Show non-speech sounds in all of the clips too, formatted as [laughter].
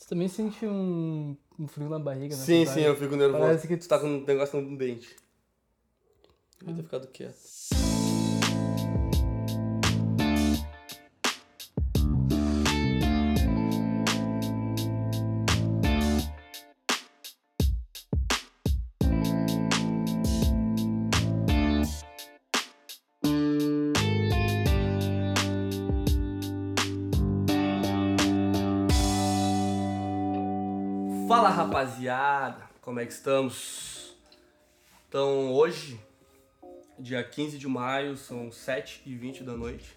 Você também sente um, um frio na barriga, né? Sim, sim, eu fico nervoso. Parece que Tu tá com um negócio no dente. Devia ter ficado quieto. Rapaziada, como é que estamos? Então hoje, dia 15 de maio, são 7h20 da noite.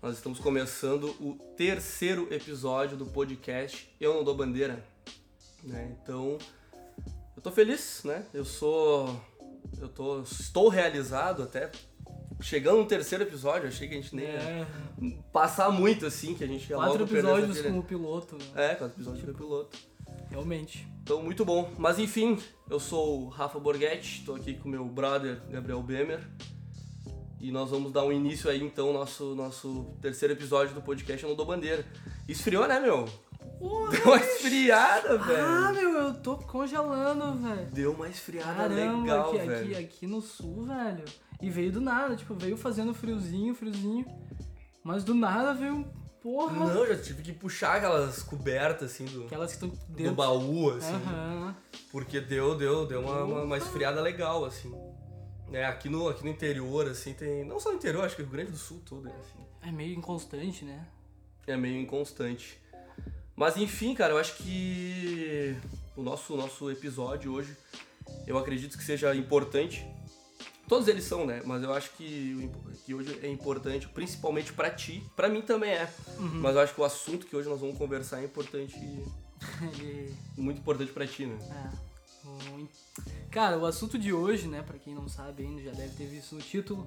Nós estamos começando o terceiro episódio do podcast Eu Não Dou Bandeira. né? Então, eu tô feliz, né? Eu sou. Eu tô. Estou realizado até. Chegando no terceiro episódio, achei que a gente nem ia É, passar muito assim, que a gente ia quatro episódios com o piloto, né? É, quatro episódios do piloto. Realmente. Então, muito bom. Mas enfim, eu sou o Rafa Borghetti, estou aqui com meu brother Gabriel Bemer. E nós vamos dar um início aí, então, nosso, nosso terceiro episódio do podcast Eu Não Dou Bandeira. Esfriou, né, meu? Deu uma esfriada, Ah, velho. meu, eu tô congelando, velho. Deu uma esfriada Caramba, legal, aqui, velho. aqui, aqui no sul, velho. E veio do nada, tipo, veio fazendo friozinho, friozinho. Mas do nada veio, porra. Não, já tive que puxar aquelas cobertas, assim, do, Aquelas que estão do dentro. baú, assim. Aham. Porque deu, deu, deu uma, uma, uma esfriada legal, assim. É, aqui, no, aqui no interior, assim, tem... Não só no interior, acho que o Rio Grande do Sul todo é assim. É meio inconstante, né? é meio inconstante. Mas enfim, cara, eu acho que o nosso, nosso episódio hoje, eu acredito que seja importante. Todos eles são, né? Mas eu acho que, que hoje é importante, principalmente pra ti. Pra mim também é. Uhum. Mas eu acho que o assunto que hoje nós vamos conversar é importante, [laughs] muito importante pra ti, né? É. Cara, o assunto de hoje, né, pra quem não sabe ainda, já deve ter visto no título,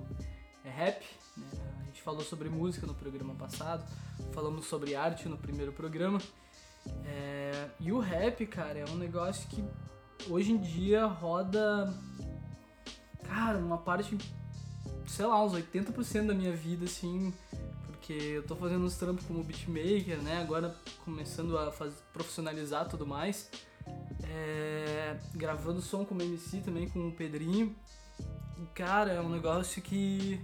é rap. Né? A gente falou sobre música no programa passado, falamos sobre arte no primeiro programa. É, E o rap, cara, é um negócio que hoje em dia roda. Cara, uma parte, sei lá, uns 80% da minha vida, assim, porque eu tô fazendo uns trampos como beatmaker, né? Agora começando a faz, profissionalizar tudo mais. É, gravando som como MC também com o Pedrinho. E, cara, é um negócio que.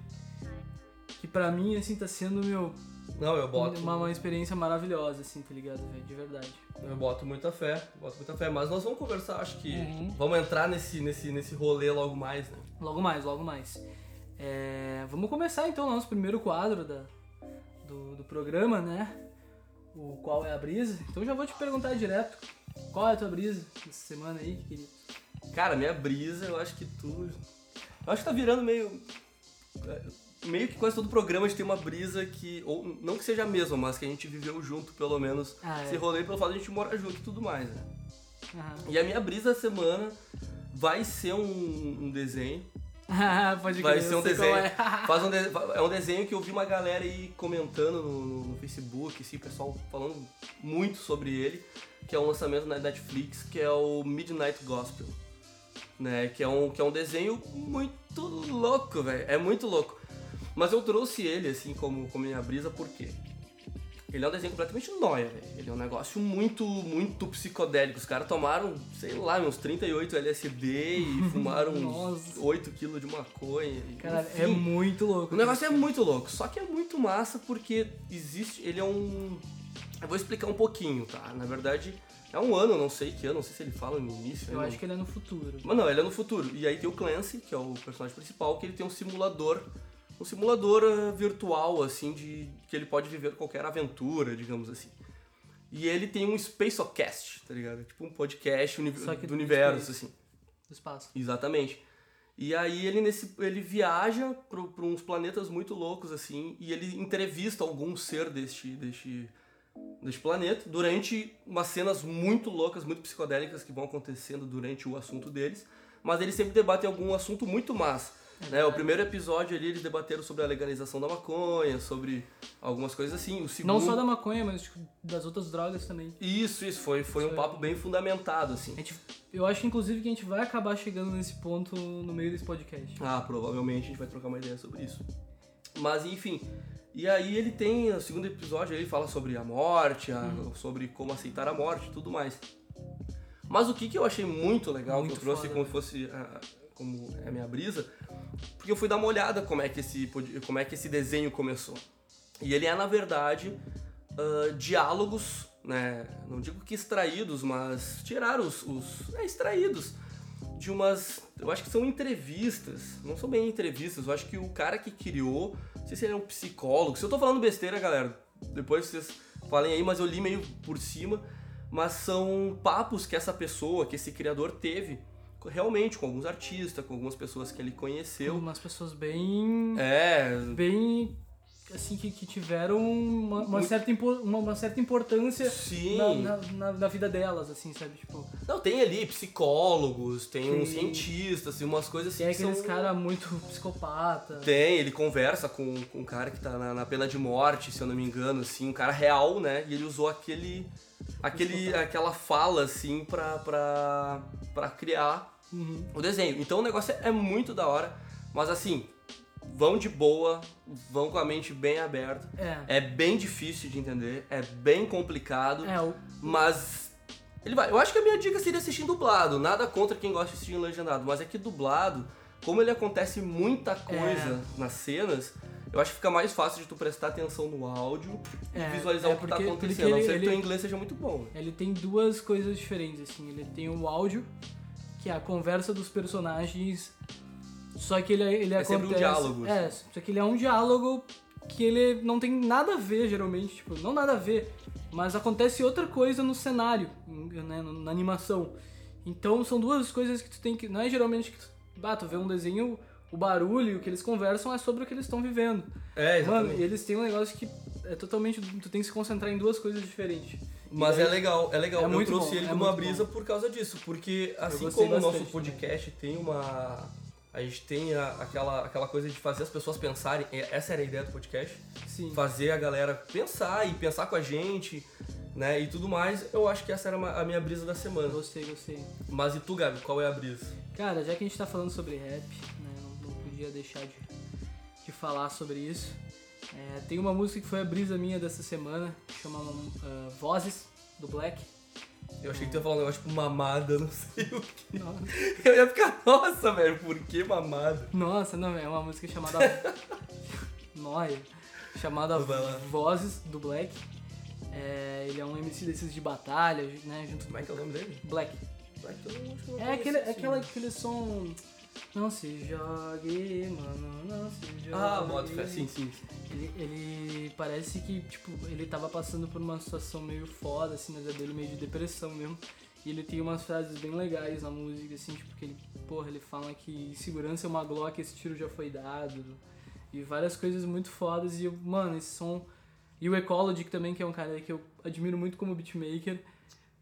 que pra mim, assim, tá sendo, meu, Não, eu boto. uma, uma experiência maravilhosa, assim, tá ligado, velho? De verdade. Eu boto muita fé, boto muita fé. Mas nós vamos conversar, acho que. Uhum. Vamos entrar nesse, nesse, nesse rolê logo mais, né? Logo mais, logo mais. É, vamos começar então o nosso primeiro quadro da, do, do programa, né? O qual é a brisa. Então já vou te perguntar direto. Qual é a tua brisa essa semana aí, querido? Cara, minha brisa, eu acho que tu. Eu acho que tá virando meio. é, Meio que quase todo programa a gente tem uma brisa que. Ou não que seja a mesma, mas que a gente viveu junto, pelo menos. Ah, é. Esse rolê pelo fato de a gente morar junto e tudo mais, né? E a minha brisa da semana vai ser um, um desenho. [laughs] Pode Vai crer, ser um desenho. é. [laughs] Faz um de- É um desenho que eu vi uma galera aí comentando no, no- no Facebook, assim, o pessoal falando muito sobre ele, que é um lançamento na Netflix, que é o Midnight Gospel. Né? Que é um, que é um desenho muito louco, velho. É muito louco. Mas eu trouxe ele, assim, como, como minha brisa, por quê? Ele é um desenho completamente nóia, velho. Ele é um negócio muito, muito psicodélico. Os caras tomaram, sei lá, uns 38 LSD e [laughs] fumaram uns Nossa. 8 quilos de maconha. Cara, é muito louco. O negócio é muito louco, só que é muito massa porque existe. Ele é um. Eu vou explicar um pouquinho, tá? Na verdade, é um ano, não sei que ano, não sei se ele fala no início. Eu né? acho que ele é no futuro. Mas não, ele é no futuro. E aí tem o Clancy, que é o personagem principal, que ele tem um simulador. Um simulador eh, virtual, assim, de que ele pode viver qualquer aventura, digamos assim. E ele tem um Spacecast, tá ligado? Tipo um podcast uni- do do universo, assim. Do espaço. Exatamente. E aí ele nesse ele viaja para uns planetas muito loucos assim e ele entrevista algum ser deste deste deste planeta durante umas cenas muito loucas, muito psicodélicas que vão acontecendo durante o assunto deles, mas eles sempre debatem algum assunto muito massa. Né? O primeiro episódio ali eles debateram sobre a legalização da maconha, sobre algumas coisas assim. O segundo Não só da maconha, mas tipo, das outras drogas também. Isso, isso foi foi um Isso é- papo bem fundamentado A assim. gente, eu acho, inclusive, que a gente vai acabar chegando nesse ponto no meio desse podcast. Ah, provavelmente a gente vai trocar uma ideia sobre isso. Mas enfim, E aí ele tem, o segundo episódio, ele fala sobre a morte, a- sobre como aceitar a morte e tudo mais. Mas o que, que eu achei muito legal, Muito que eu trouxe foda, como né? fosse ah, como é a minha brisa, porque eu fui dar uma olhada como é que esse, como é que esse desenho começou. E ele é, na verdade, ah, diálogos, né? Não digo que extraídos, mas tiraram os, os é, extraídos de umas. Eu acho que são entrevistas. Não são bem entrevistas. Eu acho que o cara que criou. Não sei se ele é um psicólogo. Se eu tô falando besteira, galera, depois vocês falem aí, mas eu li meio por cima. Mas são papos que essa pessoa, que esse criador teve, realmente, com alguns artistas, com algumas pessoas que ele conheceu. Umas pessoas bem. É. bem. assim, que, que tiveram uma, uma Muito- certa, impo- uma, uma certa importância Sim. na, na, na- na vida delas, assim, sabe? Tipo, Não, tem ali psicólogos, tem uns Sim. cientistas, assim, umas coisas assim tem que aqueles são... caras muito psicopata. Tem, ele conversa com, com um cara que tá na, na pena de morte, se eu não me engano, assim, um cara real, né? E ele usou aquele. aquele aquela fala, assim, pra, pra, pra criar Uhum. o desenho. Então o negócio é, é muito da hora, mas assim, vão de boa, vão com a mente bem aberta. É. É bem difícil de entender, é bem complicado, É, o, mas. Ele vai. Eu acho que a minha dica seria assistir dublado. Nada contra quem gosta de assistir legendado, mas é que dublado, como ele acontece muita coisa nas cenas, eu acho que fica mais fácil de tu prestar atenção no áudio É, e visualizar é o que tá porque- acontecendo. porque a não ele- ser que teu ele- inglês seja muito bom. ele tem duas coisas diferentes, assim. Ele tem o áudio, que é a conversa dos personagens, só que ele, ele É sempre um acontece... diálogo, É, só que ele é um diálogo que ele não tem nada a ver, geralmente, tipo, não nada a ver, mas acontece outra coisa no cenário, né, na animação. Então são duas coisas que tu tem que... Não é geralmente que tu, ah, tu vê um desenho, o barulho e o que eles conversam é sobre o que eles estão vivendo. É, Mano, exatamente. eles têm um negócio que é totalmente... Tu tem que se concentrar em duas coisas diferentes. Mas é legal, é legal. É eu muito trouxe bom, ele é como uma muito brisa por causa disso, porque assim como o nosso podcast tem uma. A gente tem a- aquela, aquela coisa de fazer as pessoas pensarem, essa era a ideia do podcast, Sim. fazer a galera pensar e pensar com a gente, né, e tudo mais, eu acho que essa era a minha brisa da semana. Gostei, gostei. Mas e tu, Gabi, qual é a brisa? Cara, já que a gente tá falando sobre rap, né, não podia deixar de, de falar sobre isso. É, tem uma música que foi a brisa minha dessa semana, que chama ah, Vozes, do Black. Eu achei que tu ia falar um negócio tipo mamada, não sei o que. Nossa, Eu ia ficar, nossa, velho, por que mamada? Nossa, não, é uma música chamada... [laughs] Noia. Chamada. Vozes, do Black. É, ele é um MC desses de batalha, né, junto Como é que é o nome dele? Black. Não- acho que não É aquele, aquele som... Não se jogue, mano, não se jogue. Ah, bota fé, sim, sim. sim. Ele, ele parece que, tipo, ele tava passando por uma situação meio foda, assim, na vida dele, meio de depressão mesmo. E ele tem umas frases bem legais na música, assim, tipo, que ele, porra, ele fala que segurança é uma Glock, esse tiro já foi dado. E várias coisas muito fodas. E, mano, esse som. E o Ecology, que também, que é um cara que eu admiro muito como beatmaker.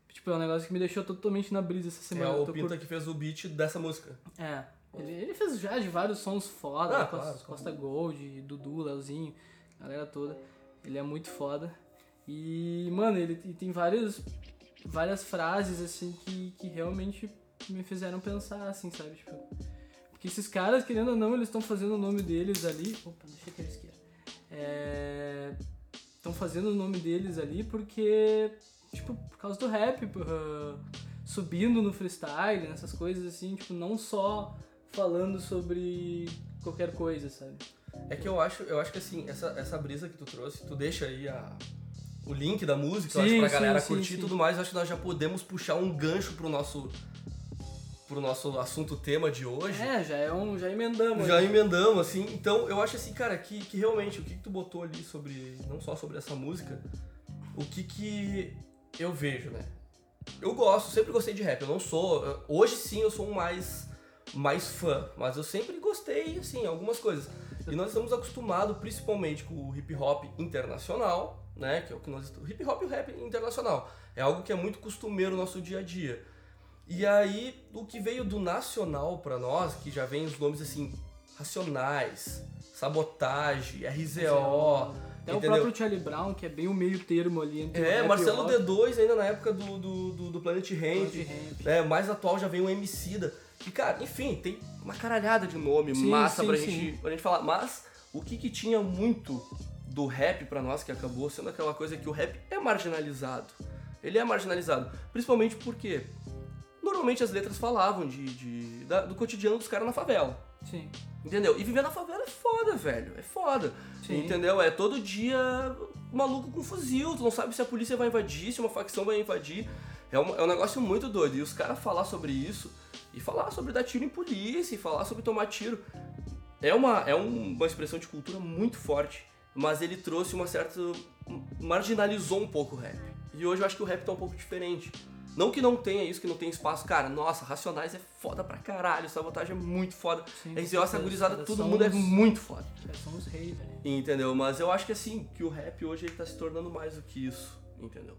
Tipo, é um negócio que me deixou totalmente na brisa essa É semana. Eu o Pinta que fez o beat dessa música. é. Ele, ele fez já de vários sons foda, Ah, né, Costa, claro, claro. Costa Gold, Dudu, Leozinho, galera toda. Ele é muito foda. E, mano, ele tem vários, várias frases, assim, que, que realmente me fizeram pensar, assim, sabe? Tipo, porque esses caras, querendo ou não, eles estão fazendo o nome deles ali. Opa, deixa eu esquerda. É. Estão fazendo o nome deles ali porque, tipo, por causa do rap, ah, subindo no freestyle, nessas coisas assim, tipo, não só falando sobre qualquer coisa, sabe? É que eu acho, eu acho que assim, essa, essa brisa que tu trouxe, tu deixa aí a, o link da música, eu acho, Sim, pra sim, galera sim, curtir e sim. tudo mais, eu acho que nós já podemos puxar um gancho pro nosso pro nosso assunto tema de hoje. É, já é um. Já emendamos. Já né? emendamos, assim, então eu acho assim, cara, que, que realmente, o que, que tu botou ali sobre, não só sobre essa música, o que que eu vejo, né? Eu gosto, sempre gostei de rap, eu não sou, hoje sim eu sou um mais, mais fã, mas eu sempre gostei, assim, algumas coisas. E nós estamos acostumados principalmente com o hip hop internacional, né, que é o que nós, o hip hop e o rap internacional, é algo que é muito costumeiro no nosso dia a dia. E aí, o que veio do nacional pra nós, que já vem os nomes assim, Racionais, Sabotagem, RZO, Até o entendeu? próprio Charlie Brown, que é bem o meio termo ali entre o É, o Marcelo rock. D2 ainda na época do, do, do, do Planet Ramp, Planet Ramp. né, mais atual já vem o Emicida. E cara, enfim, tem uma caralhada de nome Sim, massa sim, pra, sim. gente, pra gente falar. Mas o que que tinha muito do rap pra nós, que acabou sendo aquela coisa que o rap é marginalizado. Ele é marginalizado. Principalmente porque normalmente as letras falavam de, de- da- do cotidiano dos caras na favela. Sim. Entendeu? E viver na favela é foda, velho. É foda. Sim. Entendeu? É todo dia maluco com fuzil. Tu não sabe se a polícia vai invadir, se uma facção vai invadir. É um, é um negócio muito doido. E os caras falar sobre isso, e falar sobre dar tiro em polícia, e falar sobre tomar tiro. É uma, é um- uma expressão de cultura muito forte. Mas ele trouxe uma certa. marginalizou um pouco o rap. E hoje eu acho que o rap tá um pouco diferente. Não que não tenha isso, que não tem espaço. Cara, nossa, Racionais é foda pra caralho, Sabotagem é muito foda. Sim, RZO, essa gurizada, todo mundo é muito foda. São os reis, velho. Entendeu? Mas eu acho que assim, que o rap hoje ele tá se tornando mais do que isso, entendeu?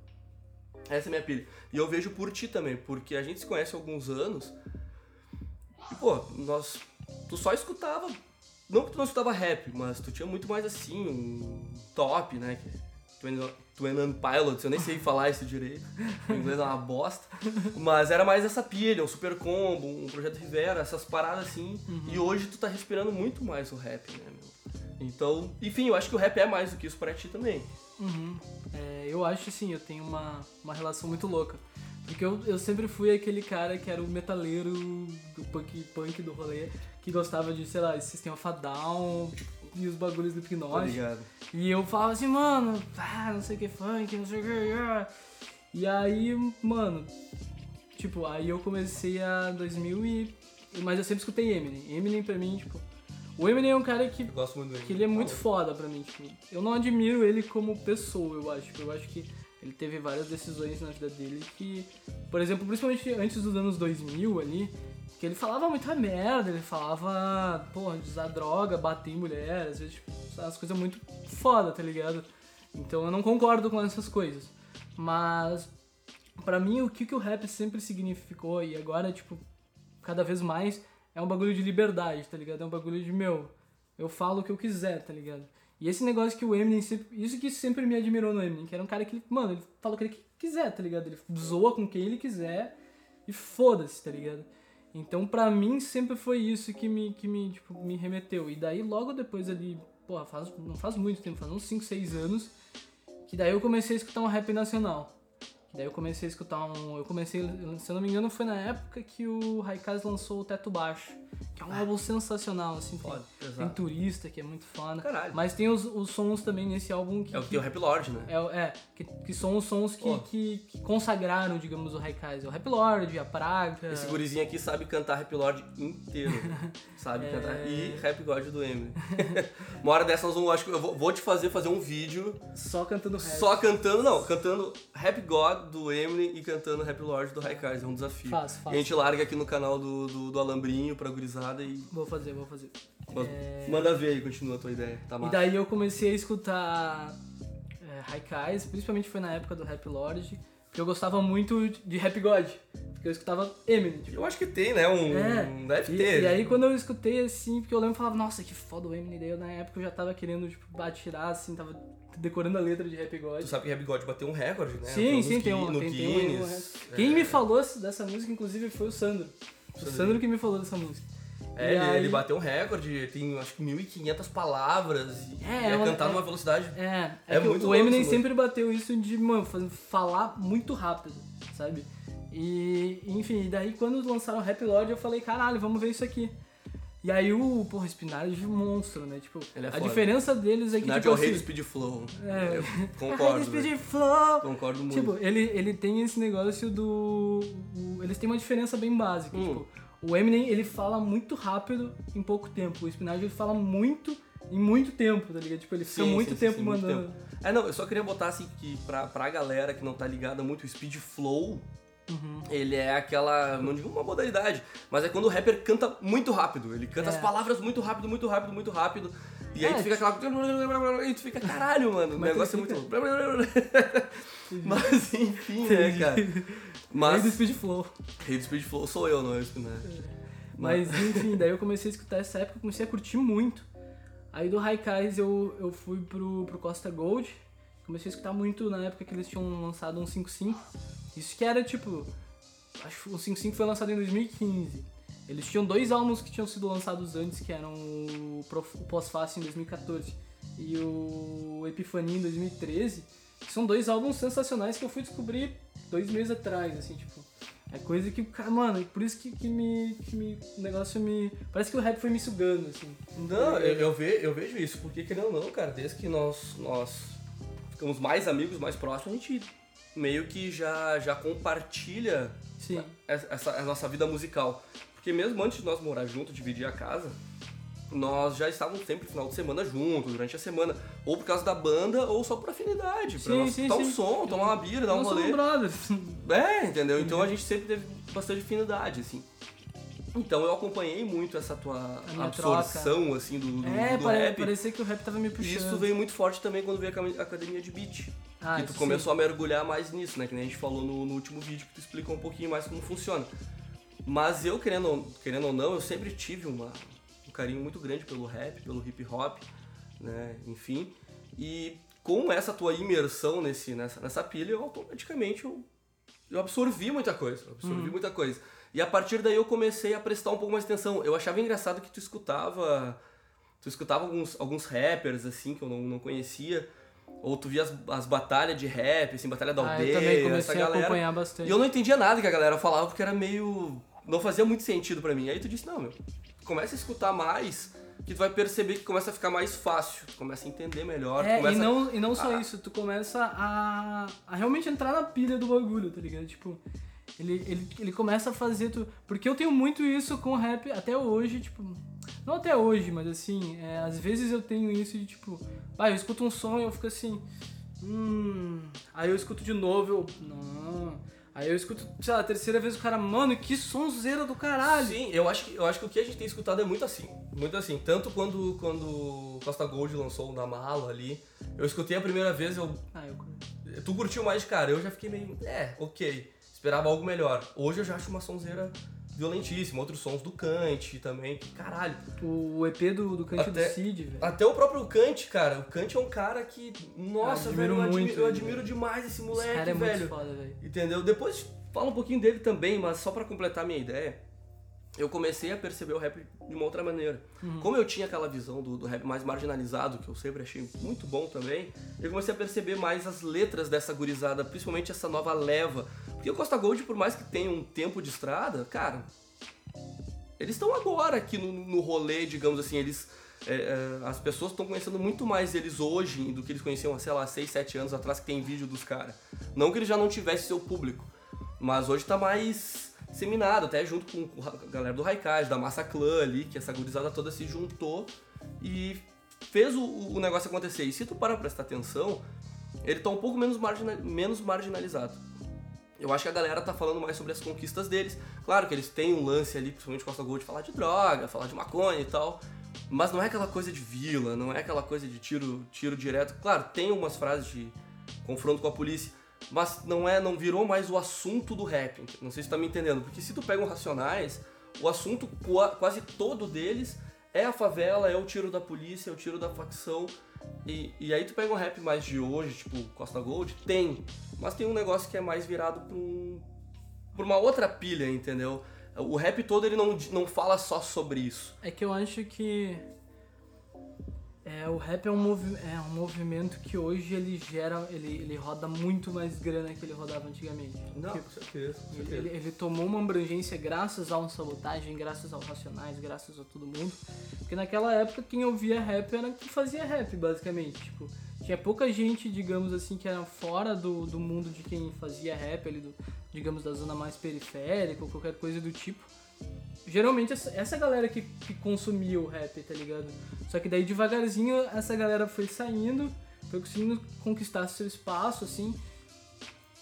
Essa é a minha pilha. E eu vejo por ti também, porque a gente se conhece há alguns anos. Pô, nós. Tu só escutava. Não que tu não escutava rap, mas tu tinha muito mais assim, um top, né? Que Twin Twin Pilots, eu nem sei falar isso direito. [laughs] O inglês é uma bosta. Mas era mais essa pilha, um super combo, um projeto Rivera, essas paradas assim. E hoje tu tá respirando muito mais o rap, né, meu? Então, enfim, eu acho que o rap é mais do que isso pra ti também. Uhum. É, eu acho assim, eu tenho uma, uma relação muito louca. Porque eu, eu sempre fui aquele cara que era o metaleiro do punk, punk do rolê, que gostava de, sei lá, System of a Down e os bagulhos do Hipnose. E eu falava assim, mano, ah, não sei o que funk, não sei o que. ah. E aí, mano, tipo, aí eu comecei a 2000 e. Mas eu sempre escutei Eminem. Eminem pra mim, tipo. O Eminem é um cara que Eu gosto muito dele. que ele é muito foda pra mim, tipo, eu não admiro ele como pessoa, eu acho, eu acho que ele teve várias decisões na vida dele que, por exemplo, principalmente antes dos anos 2000 ali, que ele falava muita merda, ele falava, porra, de usar droga, bater em mulher, às vezes, tipo, umas coisas muito foda, tá ligado? Então eu não concordo com essas coisas, mas pra mim o que, que o rap sempre significou e agora, tipo, cada vez mais é um bagulho de liberdade, tá ligado? É um bagulho de, meu, eu falo o que eu quiser, tá ligado? E esse negócio que o Eminem sempre. Isso que sempre me admirou no Eminem, que era um cara que, mano, ele fala o que ele quiser, tá ligado? Ele zoa com quem ele quiser e foda-se, tá ligado? Então, pra mim, sempre foi isso que me, que me, tipo, me remeteu. E daí, logo depois ali, porra, faz, não faz muito tempo, faz uns 5, 6 anos, que daí eu comecei a escutar um rap nacional. Que daí eu comecei a escutar um. Eu comecei, se eu não me engano, foi na época que o Raikaz lançou o Teto Baixo. É um álbum sensacional, assim. Tem, Foda, tem exato. turista, que é muito foda. Caralho. Mas tem os, os sons também nesse álbum que. É o que tem o Rap Lord, né? É, é, que, que são os sons que, que, que consagraram, digamos, o Raikais. O Rap Lord, a Praga. Esse gurizinho aqui sabe cantar Rap Lord inteiro. [laughs] sabe É. cantar. E Rap God do Eminem. [laughs] Uma hora dessa nós vamos, acho que eu vou, vou te fazer fazer um vídeo Só cantando rap. só cantando, não, cantando Rap God do Eminem e cantando Rap Lord do Raikais. É um desafio. Fácil, E a gente larga aqui no canal do, do, do Alambrinho pra gurizada e. Vou fazer, vou fazer. Mas É. Manda ver aí, continua a tua ideia. Tá E daí eu comecei a escutar é, Raikais, principalmente foi na época do Rap Lord, porque eu gostava muito de Rap God. Porque eu escutava Eminem, tipo. Eu acho que tem, né? Um. É, Deve E, ter. e aí quando eu escutei assim, porque eu lembro e falava, nossa, que foda o Eminem, daí eu, na época eu já tava querendo, tipo, atirar, assim, tava decorando a letra de Rap God. Tu sabe que Rap God bateu um recorde, né? Sim, sim, tem um, no tem, tem um, um- Quem É. me falou dessa música, inclusive, foi o Sandro. O. Sandro que me falou dessa música. É, ele, aí- ele bateu um recorde, tem acho que 1.500 palavras e É, é, é cantar é- numa velocidade. É, é, É muito o Eminem essa sempre bateu isso de, mano, falar muito rápido, sabe? E, enfim, daí quando lançaram o Rap Lord, eu falei, caralho, vamos ver isso aqui. E aí o, porra, Spinard é um monstro, né? Tipo, é a foda. diferença deles é que, tipo é o rei do assim... speed flow. É. Eu [laughs] Rei concordo. do Speed. Flow! Concordo muito. Tipo, ele, ele tem esse negócio do. o- eles têm uma diferença bem básica. Hum. Tipo, o Eminem ele fala muito rápido em pouco tempo. O Spinard ele fala muito em muito tempo, tá ligado? Tipo, ele fica Sim, muito sim, tempo sim, muito mandando. tempo. É, não, eu só queria botar assim que pra, pra galera que não tá ligada muito, o speed flow, Uhum. ele é aquela, não digo uma modalidade, mas é quando o rapper canta muito rápido. Ele canta É. as palavras muito rápido, muito rápido, muito rápido. E aí É, tu fica aquela. E tu fica, caralho, mano, o negócio é muito. [laughs] [laughs] Mas enfim, né, cara? [laughs] Rei Mas. do Speed Flow. Rei do Speed Flow sou eu, não é o Spinner. Mas enfim, daí eu comecei a escutar essa época, comecei a curtir muito. Aí do Raikais eu, eu fui pro, pro Costa Gold. Comecei a escutar muito na época que eles tinham lançado um 5.5. Isso que era tipo. Acho que o 5.5 foi lançado em 2015. Eles tinham dois álbuns que tinham sido lançados antes, que eram o, o Pós-Fácil em 2014. e o Epifania em 2013, que são dois álbuns sensacionais que eu fui descobrir dois meses atrás, assim, tipo. É coisa que, cara, mano, por isso que, que, me, que me. O negócio me. Parece que o rap foi me sugando, assim. Não, eu, eu, ve, eu vejo isso, porque querendo ou não, cara, desde que nós, nós ficamos mais amigos, mais próximos, a gente meio que já, já compartilha Sim. essa, a nossa vida musical. Porque mesmo antes de nós morar junto, dividir a casa, nós já estávamos sempre no final de semana juntos, durante a semana. Ou por causa da banda, ou só por afinidade. Pra Sim, nós sim, um som, tomar uma bira, dar um rolê. [laughs] É, entendeu? Então a gente sempre teve bastante afinidade, assim. Então eu acompanhei muito essa tua absorção, assim, do, do, É, do pare, rap. parecia que o rap tava me E puxando. isso veio muito forte também quando veio a acad- a academia de beat. Ah, que tu sim. começou a mergulhar mais nisso, né? Que nem a gente falou no, no último vídeo, que tu explicou um pouquinho mais como funciona. Mas eu, querendo, querendo ou não, eu sempre tive uma, um carinho muito grande pelo rap, pelo hip hop, né? Enfim. E com essa tua imersão nesse, nessa, nessa pilha, eu automaticamente eu, eu absorvi muita coisa. Absorvi muita coisa. E a partir daí eu comecei a prestar um pouco mais atenção. Eu achava engraçado que tu escutava. Tu escutava alguns, alguns rappers, assim, que eu não, não conhecia. Ou tu via as, as batalhas de rap, assim, batalha da Ah, aldeia, eu também comecei a acompanhar bastante. E eu não entendia nada que a galera falava, porque era meio. Não fazia muito sentido pra mim. Aí tu disse, não, meu, começa a escutar mais, que tu vai perceber que começa a ficar mais fácil. Tu começa a entender melhor. É, e não, e não só a- isso, tu começa a, a realmente entrar na pilha do bagulho, tá ligado? Tipo, ele, ele, ele começa a fazer tu. Porque eu tenho muito isso com rap até hoje, tipo. Não até hoje, mas assim, é, às vezes eu tenho isso de tipo. Ah, eu escuto um som e eu fico assim. Hum. Aí eu escuto de novo, eu. Não. Aí eu escuto, sei lá, a terceira vez o cara, mano, que sonzeira do caralho. Sim, eu acho, que, eu acho que o que a gente tem escutado é muito assim. Muito assim. Tanto quando, quando Costa Gold lançou o Na Mala ali. Eu escutei a primeira vez, eu. Ah, eu. Tu curtiu mais cara, eu já fiquei meio. É, ok. Esperava algo melhor. Hoje eu já acho uma sonzeira violentíssima. Outros sons do Kant também. Que caralho. O EP do, do Cante Até- do Cid, velho. Até o próprio Kant, cara. O Kant é um cara que. Nossa, Eu velho, admiro eu admiro, muito eu ele, admiro demais esse Esse moleque, cara é velho. muito foda, velho. Entendeu? Depois fala um pouquinho dele também, mas só pra completar a minha ideia, eu comecei a perceber o rap de uma outra maneira. Uhum. Como eu tinha aquela visão do, do rap mais marginalizado, que eu sempre achei muito bom também, eu comecei a perceber mais as letras dessa gurizada, principalmente essa nova leva. Porque o Costa Gold, por mais que tenha um tempo de estrada, cara, eles estão agora aqui no, no rolê, digamos assim, eles. é, é, as pessoas estão conhecendo muito mais eles hoje do que eles conheciam, sei lá, 6, 7 anos atrás que tem vídeo dos caras. Não que eles já não tivessem seu público, mas hoje tá mais seminado, até junto com a galera do Raikage, da Massa Clã ali, que essa gurizada toda se juntou e fez o, o negócio acontecer. E se tu parar pra prestar atenção, ele tá um pouco menos, margina- menos marginalizado. Eu acho que a galera tá falando mais sobre as conquistas deles. Claro que eles têm um lance ali, principalmente Costa Gold, de falar de droga, falar de maconha e tal. Mas não é aquela coisa de vila, não é aquela coisa de tiro, tiro direto. Claro, tem umas frases de confronto com a polícia, mas não é, não virou mais o assunto do rap. Não sei se tá me entendendo, porque se tu pega um Racionais, o assunto qua- quase todo deles é a favela, é o tiro da polícia, é o tiro da facção. E, e aí tu pega um rap mais de hoje, tipo Costa Gold, tem, mas tem um negócio que é mais virado pra, um, uma outra pilha, entendeu? O rap todo ele não, não fala só sobre isso. É que eu acho que é, o rap é um, movi é um movimento que hoje ele gera, ele, ele roda muito mais grana que ele rodava antigamente. Não, com certeza, com ele, certeza. ele, ele tomou uma abrangência graças ao sabotagem, graças ao Racionais, graças a todo mundo. Porque naquela época quem ouvia rap era quem fazia rap, basicamente. Tipo, tinha pouca gente, digamos assim, que era fora do, do mundo de quem fazia rap, ali do, digamos, da zona mais periférica ou qualquer coisa do tipo. Geralmente essa, galera que, que consumia o rap, tá ligado? Só que daí devagarzinho essa galera foi saindo, foi conseguindo conquistar seu espaço, assim.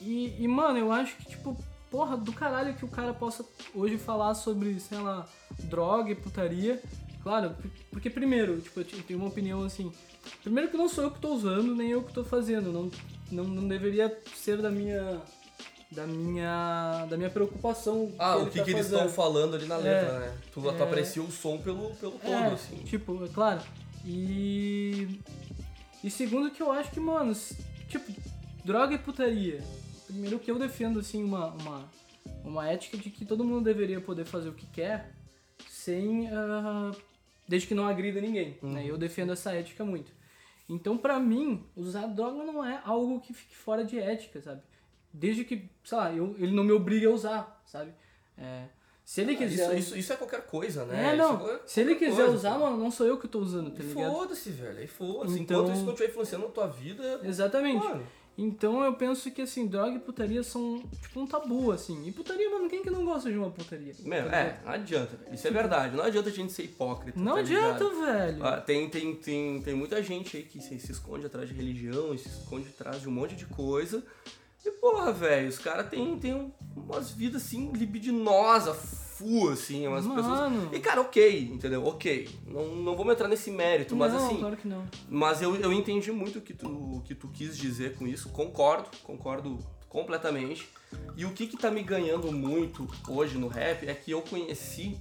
E, e, mano, eu acho que, tipo, porra, do caralho que o cara possa hoje falar sobre, sei lá, droga e putaria. Claro, por- porque primeiro, tipo, eu te- tenho uma opinião assim. Primeiro que não sou eu que tô usando, nem eu que tô fazendo. Não, não, não deveria ser da minha. Da minha. Da minha preocupação. Ah, o ele que, tá que eles estão falando ali na letra, né? Tu, tu é. aprecia o som pelo, pelo todo, É, assim. Tipo, é claro. E. E segundo que eu acho que, mano, tipo, droga e putaria. Primeiro que eu defendo, assim, uma, uma, uma ética de que todo mundo deveria poder fazer o que quer sem. ah, desde que não agrida ninguém. Né? Eu defendo essa ética muito. Então, pra mim, usar droga não é algo que fique fora de ética, sabe? Desde que, sei lá, eu, ele não me obrigue a usar, sabe? É, se ele Ah, quiser. Isso, isso, isso é qualquer coisa, né? É, não. qualquer- Se ele quiser coisa, usar, mano, não sou eu que tô usando, tá ligado? Foda-se, velho. Aí foda-se. Então- Enquanto isso não estiver influenciando na tua vida. Exatamente. Mano, Então eu penso que assim, droga e putaria são tipo um tabu, assim. E putaria, mano, quem que não gosta de uma putaria? meu, Tá é, não adianta, velho. Isso é verdade. Não adianta a gente ser hipócrita. Não tá adianta, velho. Ah, tem, tem, tem, tem muita gente aí que se, se esconde atrás de religião, se esconde atrás de um monte de coisa. E porra, velho, os caras têm tem um- umas vidas assim, libidinosas, full, assim, umas pessoas. Mano. E cara, ok, entendeu? Ok. Não, não vamos entrar nesse mérito, mas não, assim. claro que não. Mas eu, eu entendi muito o que tu, que tu quis dizer com isso, concordo, concordo completamente. E o que que tá me ganhando muito hoje no rap é que eu conheci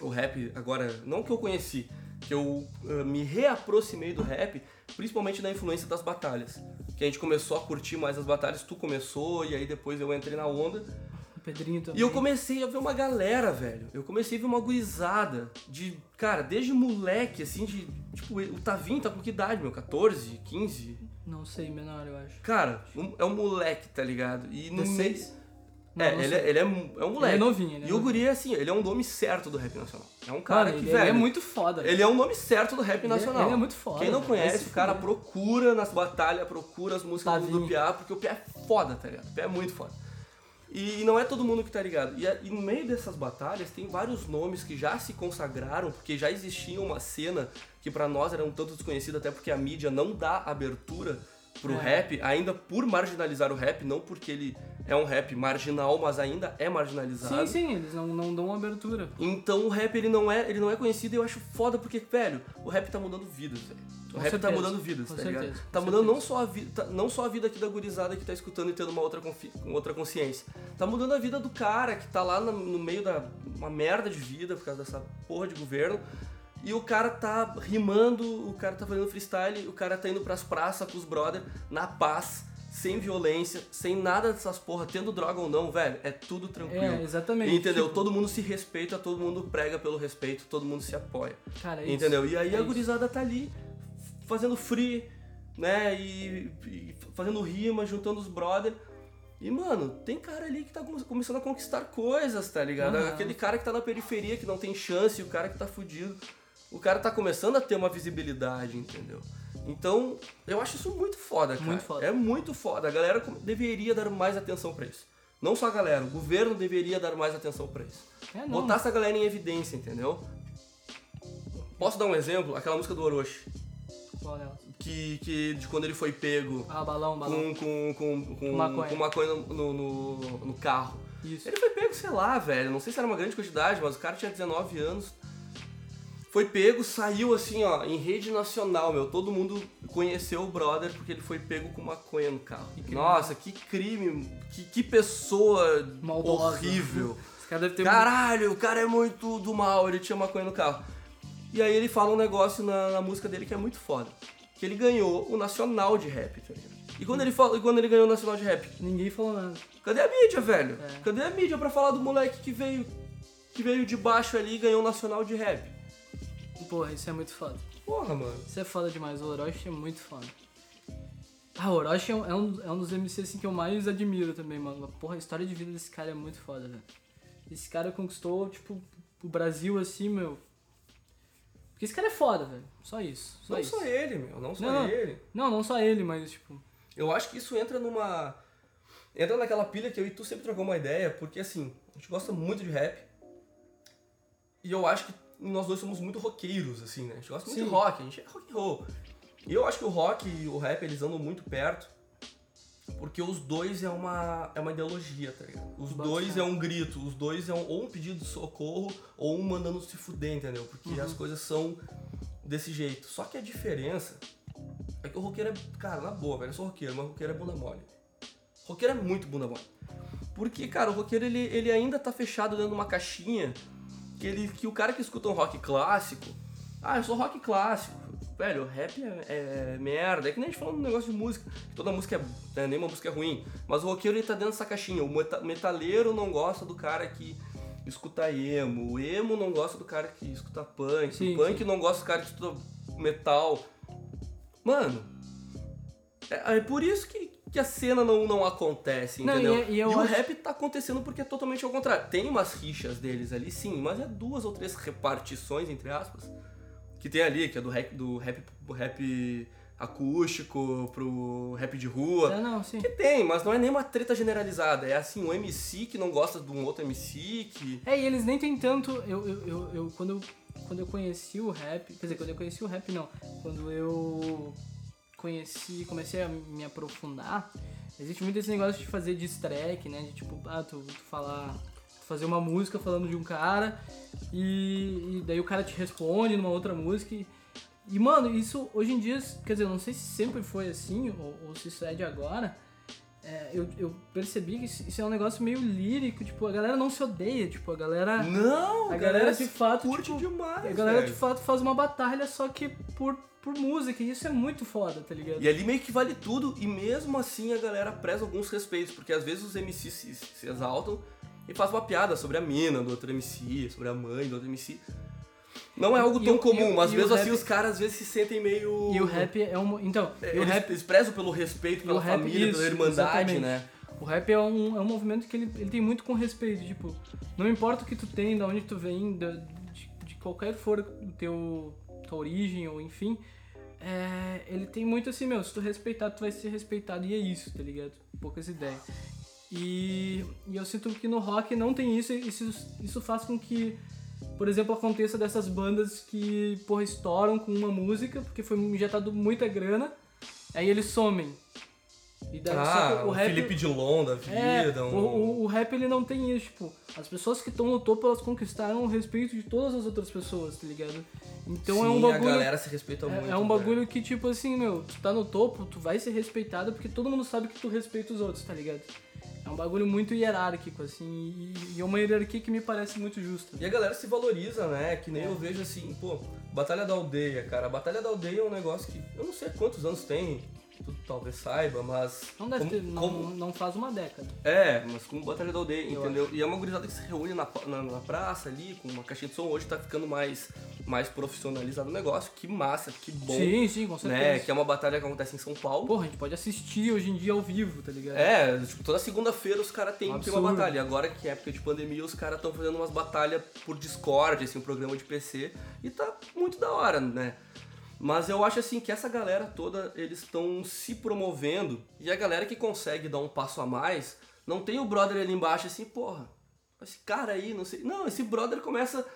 o rap, agora, não que eu conheci, que eu eh, me reaproximei do rap, principalmente da influência das batalhas. Que a gente começou a curtir mais as batalhas, tu começou, e aí depois eu entrei na onda. O Pedrinho também. E eu comecei a ver uma galera, velho. Eu comecei a ver uma gurizada de, cara, desde moleque, assim, de. Tipo, o Tavinho tá com que idade, meu? 14, 15? Não sei, menor, eu acho. Cara, um- é um moleque, tá ligado? E no meio. 16? É, ele, é, ele é, um- é um moleque. Ele é novinho, ele é E o. Guri é assim, ele é um nome certo do rap nacional. É um cara Mano, que, ele, velho. ele é muito foda. Ele é um nome certo do rap Ele é- nacional. ele é muito foda, Quem não conhece, o cara fuder. procura nas batalhas, procura as músicas do, do Tavinho. Piá, porque o Piá é foda, tá ligado? O Piá é muito foda. E não é todo mundo que tá ligado. E, e no meio dessas batalhas tem vários nomes que já se consagraram, porque já existia uma cena que pra nós era um tanto desconhecida, até porque a mídia não dá abertura pro É. rap, ainda por marginalizar o rap, não porque ele é um rap marginal, mas ainda é marginalizado. Sim, sim, eles não, não dão abertura. Então o rap ele não é, ele não é conhecido e eu acho foda porque, velho, o rap tá mudando vidas, velho. O Com rap tá certeza, mudando vidas, com tá certeza, ligado? com Tá mudando não só, a vida, não só a vida aqui da gurizada que tá escutando e tendo uma outra, outra consciência. Tá mudando a vida do cara que tá lá no, no meio da uma merda de vida por causa dessa porra de governo. E o cara tá rimando, o cara tá fazendo freestyle, o cara tá indo pras praças com os brother, na paz, sem violência, sem nada dessas porra, tendo droga ou não, velho, é tudo tranquilo. É, exatamente. Entendeu? Tipo, Todo mundo se respeita, todo mundo prega pelo respeito, todo mundo se apoia. Cara, é isso. entendeu? E aí é a isso. gurizada tá ali fazendo free, né? E, e fazendo rima, juntando os brother. E, mano, tem cara ali que tá come- começando a conquistar coisas, tá ligado? Aham. Aquele cara que tá na periferia, que não tem chance, o cara que tá fudido. O cara tá começando a ter uma visibilidade, entendeu? Então, eu acho isso muito foda, cara. Muito foda. É muito foda. A galera deveria dar mais atenção pra isso. Não só a galera, o governo deveria dar mais atenção pra isso. É, não. Botar essa galera em evidência, entendeu? Posso dar um exemplo? Aquela música do Orochi, Qual delas? que, que de quando ele foi pego Ah, balão, balão. com, com, com, com, maconha. com maconha no, no, no- no carro. Isso. Ele foi pego, sei lá, velho, não sei se era uma grande quantidade, mas o cara tinha 19 anos. Foi pego, saiu assim, ó, em rede nacional, meu. Todo mundo conheceu o brother porque ele foi pego com maconha no carro. Que. Nossa, que crime, que, que pessoa Maldosa. horrível. Esse cara deve ter Caralho, o cara é muito do mal, ele tinha maconha no carro. E aí ele fala um negócio na, na música dele que é muito foda. Que ele ganhou o nacional de rap, tá ligado? E quando ele, fala, e quando ele ganhou o nacional de rap, Ninguém falou nada. cadê a mídia, velho? É. Cadê a mídia pra falar do moleque que veio que veio de baixo ali e ganhou o nacional de rap? Porra, isso é muito foda. Porra, mano. Isso é foda demais. O Orochi é muito foda. Ah, o Orochi é um, é um, é um dos MCs assim, que eu mais admiro também, mano. Porra, a história de vida desse cara é muito foda, velho. Esse cara conquistou, tipo, o Brasil assim, meu. Porque esse cara é foda, velho. Só isso. Só não isso. só ele, meu, não só Não. ele. Não, não só ele, mas tipo. Eu acho que isso entra numa. Entra naquela pilha que eu e tu sempre trocou uma ideia, porque assim, a gente gosta muito de rap. E eu acho que nós dois somos muito roqueiros, assim, né? A gente gosta muito Sim. de rock, a gente é rock and roll. E eu acho que o rock e o rap, eles andam muito perto, porque os dois é uma, é uma ideologia, tá ligado? Os Bota dois é um grito, os dois é um, ou um pedido de socorro, ou um mandando se fuder, entendeu? Porque Uhum. as coisas são desse jeito. Só que a diferença é que o roqueiro é. Cara, na boa, velho. Eu sou roqueiro, mas o roqueiro é bunda mole. Roqueiro é muito bunda mole. Porque, cara, o roqueiro ele, ele ainda tá fechado dentro de uma caixinha que, ele, que o cara que escuta um rock clássico. Ah, eu sou rock clássico. Velho, rap é, é merda. É que nem a gente falando um negócio de música. Toda música é. Né, nenhuma música é ruim. Mas o roqueiro ele tá dentro dessa caixinha. O meta- metaleiro não gosta do cara que escuta emo. O emo não gosta do cara que escuta punk. Sim, o punk sim. não gosta do cara que escuta metal. Mano, é, é por isso que, que a cena não, não acontece, Não, entendeu? e é- e eu o acho- rap tá acontecendo porque é totalmente ao contrário. Tem umas rixas deles ali, sim, mas é duas ou três repartições, entre aspas, que tem ali, que é do rap, do rap, rap acústico pro rap de rua. É, não, sim. Que tem, mas não é nenhuma treta generalizada. É assim, um MC que não gosta de um outro MC que. É, e eles nem tem tanto. Eu, eu, eu, eu- quando, eu, quando eu conheci o rap. Quer dizer, quando eu conheci o rap, não. Quando eu conheci, comecei a me aprofundar, existe muito esse negócio de fazer diss track, né? De tipo, ah, tu, tu falar. tu fazer uma música falando de um cara e, e daí o cara te responde numa outra música. E, e, mano, isso hoje em dia, quer dizer, eu não sei se sempre foi assim ou, ou se isso é de agora. É, eu, eu percebi que isso é um negócio meio lírico, tipo, a galera não se odeia, tipo, a galera. Não, A galera de fato, curte tipo, demais. A galera velho. de fato faz uma batalha só que por, por música, e isso é muito foda, tá ligado? E ali meio que vale tudo, e mesmo assim a galera preza alguns respeitos, porque às vezes os MCs se, se exaltam e fazem uma piada sobre a mina do outro MC, sobre a mãe do outro MC. Não é algo tão comum, e mas e mesmo assim rap- os caras às vezes se sentem meio. E o rap é um. Então, É, o rap. prezam pelo respeito, pela rap- família, isso, pela irmandade, exatamente. né? O rap é um, é um movimento que ele, ele tem muito com respeito, tipo, não importa o que tu tem, de onde tu vem, da- de, de qualquer for o teu tua origem ou enfim, é, ele tem muito assim, meu, se tu respeitar, tu vai ser respeitado e é isso, tá ligado? Poucas ideias. E, e eu sinto que no rock não tem isso, e isso, isso faz com que, por exemplo, aconteça dessas bandas que, porra, estouram com uma música, porque foi injetado muita grana, aí eles somem. E daí, só Ah, que o Felipe Dilon da é, vida. o, um... o, o rap ele não tem isso, tipo, as pessoas que estão no topo, elas conquistaram o respeito de todas as outras pessoas, tá ligado? Então é um Sim, bagulho. a galera se respeita muito. É, é um velho. bagulho que, tipo assim, meu, tu tá no topo, tu vai ser respeitado porque todo mundo sabe que tu respeita os outros, tá ligado? É um bagulho muito hierárquico, assim, e, é uma hierarquia que me parece muito justa. E a galera se valoriza, né? Que nem eu vejo assim, pô, Batalha da Aldeia, cara. A Batalha da Aldeia é um negócio que eu não sei quantos anos tem, tu talvez saiba, mas. Não deve como- ter, não, como- não faz uma década. É, mas como Batalha da Aldeia, Eu entendeu? E é uma gurizada que se reúne na, na, na praça ali, com uma caixinha de som. Hoje tá ficando mais, mais profissionalizado o negócio. Que massa, que bom. sim, sim, com certeza. né? Que é uma batalha que acontece em São Paulo. Porra, a gente pode assistir hoje em dia ao vivo, tá ligado? É, tipo, toda segunda-feira os caras têm Um tem uma batalha. Agora que é época de pandemia, os caras estão fazendo umas batalhas por Discord, assim, um programa de PC. E tá muito da hora, né? Mas eu acho assim que essa galera toda, eles estão se promovendo. E a galera que consegue dar um passo a mais, não tem o brother ali embaixo assim, porra, esse cara aí, não sei. Não, esse brother começa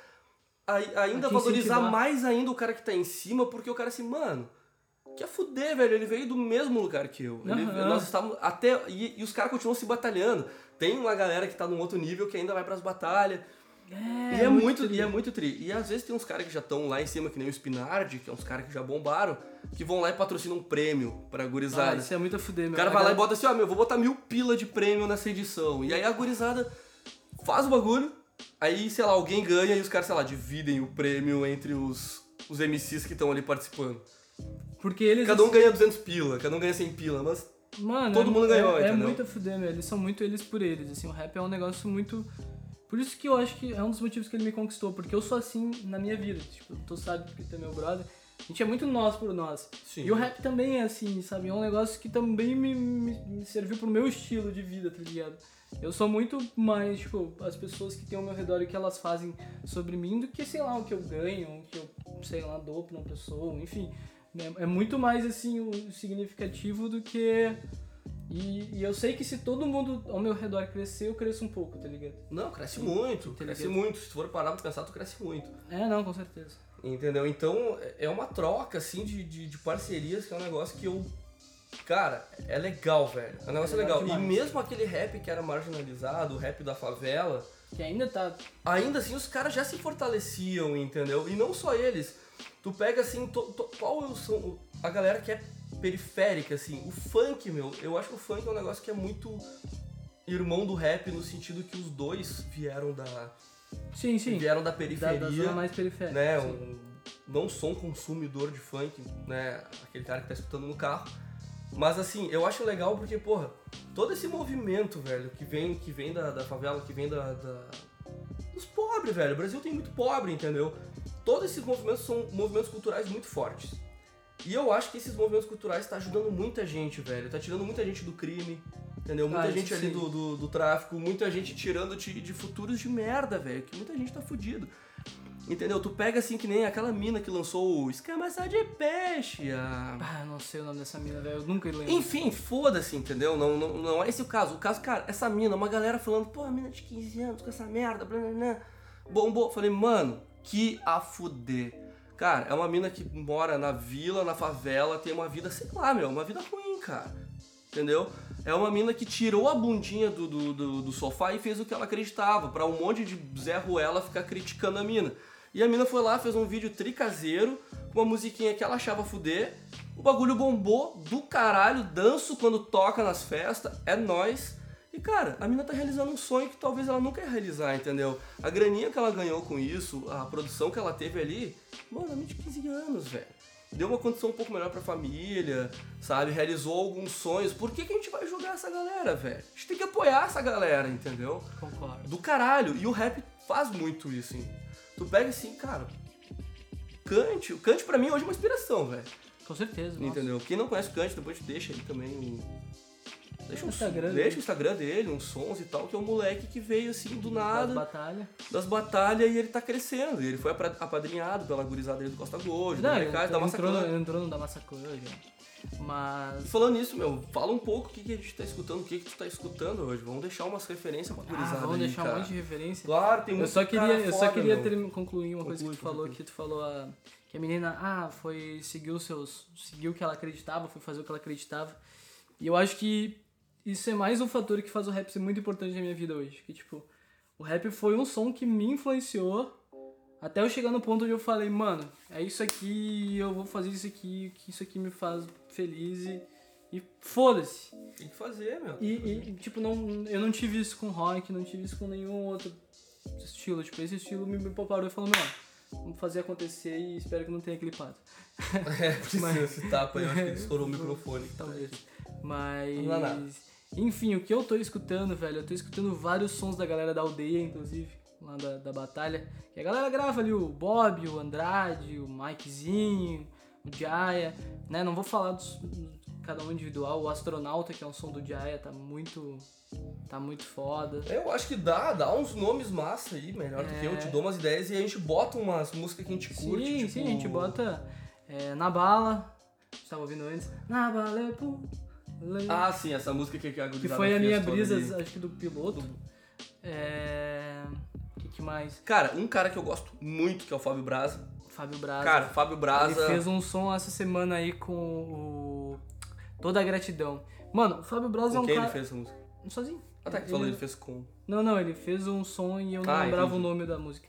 a, a ainda A valorizar incentivar. mais ainda o cara que tá em cima, porque o cara assim, mano, quer fuder, velho. Ele veio do mesmo lugar que eu. Ele- Aham. nós estávamos até. E, e os caras continuam se batalhando. Tem uma galera que tá num outro nível que ainda vai pras batalhas. É, e, é muito, tri. e é muito tri. E às vezes tem uns caras que já estão lá em cima, que nem o Spinard, que é uns caras que já bombaram, que vão lá e patrocinam um prêmio pra Ah, gurizada. isso é muito a fuder, meu. o cara vai lá e bota assim, ó, meu, vou botar mil pila de prêmio nessa edição. E aí a gurizada faz o bagulho, aí, sei lá, alguém ganha e os caras, sei lá, dividem o prêmio entre os, os MCs que estão ali participando. Porque eles. Cada um ganha 200 pila, cada um ganha 100 pila, mas Mano, todo é- mundo ganhou, é, é entendeu? muito a fuder, meu. Eles são muito eles por eles. Assim, o rap é um negócio muito. Por isso que eu acho que é um dos motivos que ele me conquistou. Porque eu sou assim na minha vida. Tipo, tu sabe porque tu é meu brother. A gente é muito nós por nós. Sim. E o rap também é assim, sabe? É um negócio que também me, me, me serviu pro meu estilo de vida, tá ligado? Eu sou muito mais, tipo, as pessoas que tem ao meu redor e o que elas fazem sobre mim do que, sei lá, o que eu ganho, o que eu, sei lá, dou pra uma pessoa, enfim. É, é muito mais, assim, o significativo do que... E, e eu sei que se todo mundo ao meu redor crescer, eu cresço um pouco, tá ligado? Não, cresce muito, Tá cresce muito. Se tu for parar pra pensar, tu cresce muito. É, não, com certeza. Entendeu? Então é uma troca, assim, de, de, de parcerias que é um negócio que eu. Cara, é legal, velho. É um negócio É legal legal. E mesmo aquele rap que era marginalizado, o rap da favela, Que ainda tá... ainda assim os caras já se fortaleciam, entendeu? E não só eles. Tu pega assim, to- to- qual são a galera que é periférica, assim. O funk, meu, eu acho que o funk é um negócio que é muito irmão do rap no sentido que os dois vieram da, Sim, sim. vieram da Da, periferia da zona mais periférica. né? Um, não sou um consumidor de funk, né? Aquele cara que tá escutando no carro. Mas assim, eu acho legal porque, porra, todo esse movimento, velho, que vem, que vem da, da favela, que vem da, da- dos pobres, velho. O Brasil tem muito pobre, entendeu? Todos esses movimentos são movimentos culturais muito fortes. E eu acho que esses movimentos culturais tá ajudando muita gente, velho. Tá tirando muita gente do crime, entendeu? Muita Ah, gente ali do, do, do tráfico, muita gente tirando de, de futuros de merda, velho. Que muita gente tá fudido. Entendeu? Tu pega assim que nem aquela mina que lançou o Escama Só de Peixe, a... Ah, não sei o nome dessa mina, velho. Eu nunca lembro. Enfim, foda-se, entendeu? Não, não, não é esse o caso. O caso, cara, essa mina, uma galera falando, pô, a mina de 15 anos com essa merda, blá, blá, blá. bombou. Falei, mano, que a fuder. Cara, é uma mina que mora na vila, na favela, tem uma vida, sei lá, meu, uma vida ruim, cara. Entendeu? É uma mina que tirou a bundinha do, do, do, do sofá e fez o que ela acreditava, pra um monte de Zé Ruela ficar criticando a mina. E a mina foi lá, fez um vídeo tricaseiro, com uma musiquinha que ela achava fuder. O bagulho bombou do caralho, danço quando toca nas festas, é nóis. E cara, a mina tá realizando um sonho que talvez ela nunca ia realizar, entendeu? A graninha que ela ganhou com isso, a produção que ela teve ali, mano, a mina de 15 anos, velho. Deu uma condição um pouco melhor pra família, sabe? Realizou alguns sonhos. Por que, que a gente vai julgar essa galera, velho? A gente tem que apoiar essa galera, entendeu? Concordo. Do caralho. E o rap faz muito isso, hein? Tu pega assim, cara. Kant, o Kant pra mim hoje é uma inspiração, velho. Com certeza. nossa. Entendeu? Quem não conhece o Kant, depois deixa aí também. Deixa, O um, Instagram deixa dele. o Instagram dele, uns sons e tal, que é um moleque que veio assim do Das nada, batalhas. das batalhas e ele tá crescendo. E ele foi apadrinhado pela gurizada dele do Costa Gold, do Não, ele Molecagem, da entrou, entrou no da. E Mas. falando nisso, meu, fala um pouco o que, que a gente tá escutando, o que, que tu tá escutando hoje. Vamos deixar umas referências pra Ah, gurizada vamos aí, deixar cara. um monte de referência. Claro, tem Eu muito só queria, eu só queria ter- concluir uma coisa que Conclui, tu falou, conclui. que tu falou a, que a menina, ah, foi seguiu seus, seguiu o que ela acreditava, foi fazer o que ela acreditava. E eu acho que isso é mais um fator que faz o rap ser muito importante na minha vida hoje, que tipo, o rap foi um som que me influenciou até eu chegar no ponto onde eu falei, mano, é isso aqui, eu vou fazer isso aqui, que isso aqui me faz feliz e, e foda-se. Tem que fazer, meu. E, e, tipo, não, eu não tive isso com rock, não tive isso com nenhum outro estilo. Tipo, esse estilo me, me parou e falou, não, vamos fazer acontecer e espero que não tenha clipado. [laughs] É, precisa esse tapa aí, eu acho que ele estourou o [laughs] microfone. Talvez. Mas. Não dá nada. Enfim, o que eu tô escutando, velho, eu tô escutando vários sons da galera da aldeia, inclusive, lá da, da batalha. Que a galera grava ali o Bob, o Andrade, o Mikezinho, o Jaya, né? Não vou falar dos, cada um individual. O Astronauta, que é um som do Jaya, tá muito. tá muito foda. Eu acho que dá, dá uns nomes massa aí, melhor do que eu. É. Te dou umas ideias e a gente bota umas músicas que a gente curte. sim, tipo... sim, a gente bota é, na bala. Você tava ouvindo antes? Na bala é pu- le- Ah, sim, essa música que, que a que foi a minha brisa, ali. acho que do piloto. É. O que, que mais? Cara, um cara que eu gosto muito, que é o Fábio Braza. Fábio Braza. Cara, Fábio Braza... Ele fez um som essa semana aí com o. Toda a gratidão. Mano, o Fábio Braza é um quem cara. ele fez essa música? Sozinho. Ah, tá, que falou, ele fez com... Não, não, ele fez um som e eu não Ah, lembrava entendi. o nome da música.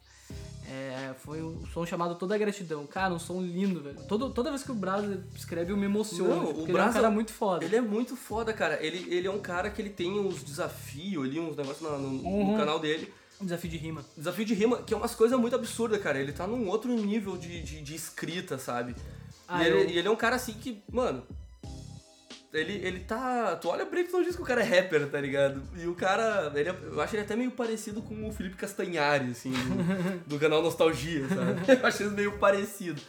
É, foi um som chamado Toda Gratidão. Cara, um som lindo, velho. Todo, toda vez que o Brasa escreve, eu me emociono. Não, o ele é um cara muito foda. Ele é muito foda, cara. Ele, ele é um cara que ele tem uns desafios ali, uns negócios no, no- no Uhum. canal dele. Um desafio de rima. Desafio de rima, que é umas coisas muito absurdas, cara. Ele tá num outro nível de, de, de escrita, sabe? Ah, e, ele, eu- e ele é um cara assim que, mano. Ele, ele tá. Tu olha pra ele e tu não diz que o cara é rapper, tá ligado? E o cara. Ele é- eu acho ele até meio parecido com o Felipe Castanhari, assim, do, [laughs] do canal Nostalgia, sabe? [laughs] Eu acho ele meio parecido.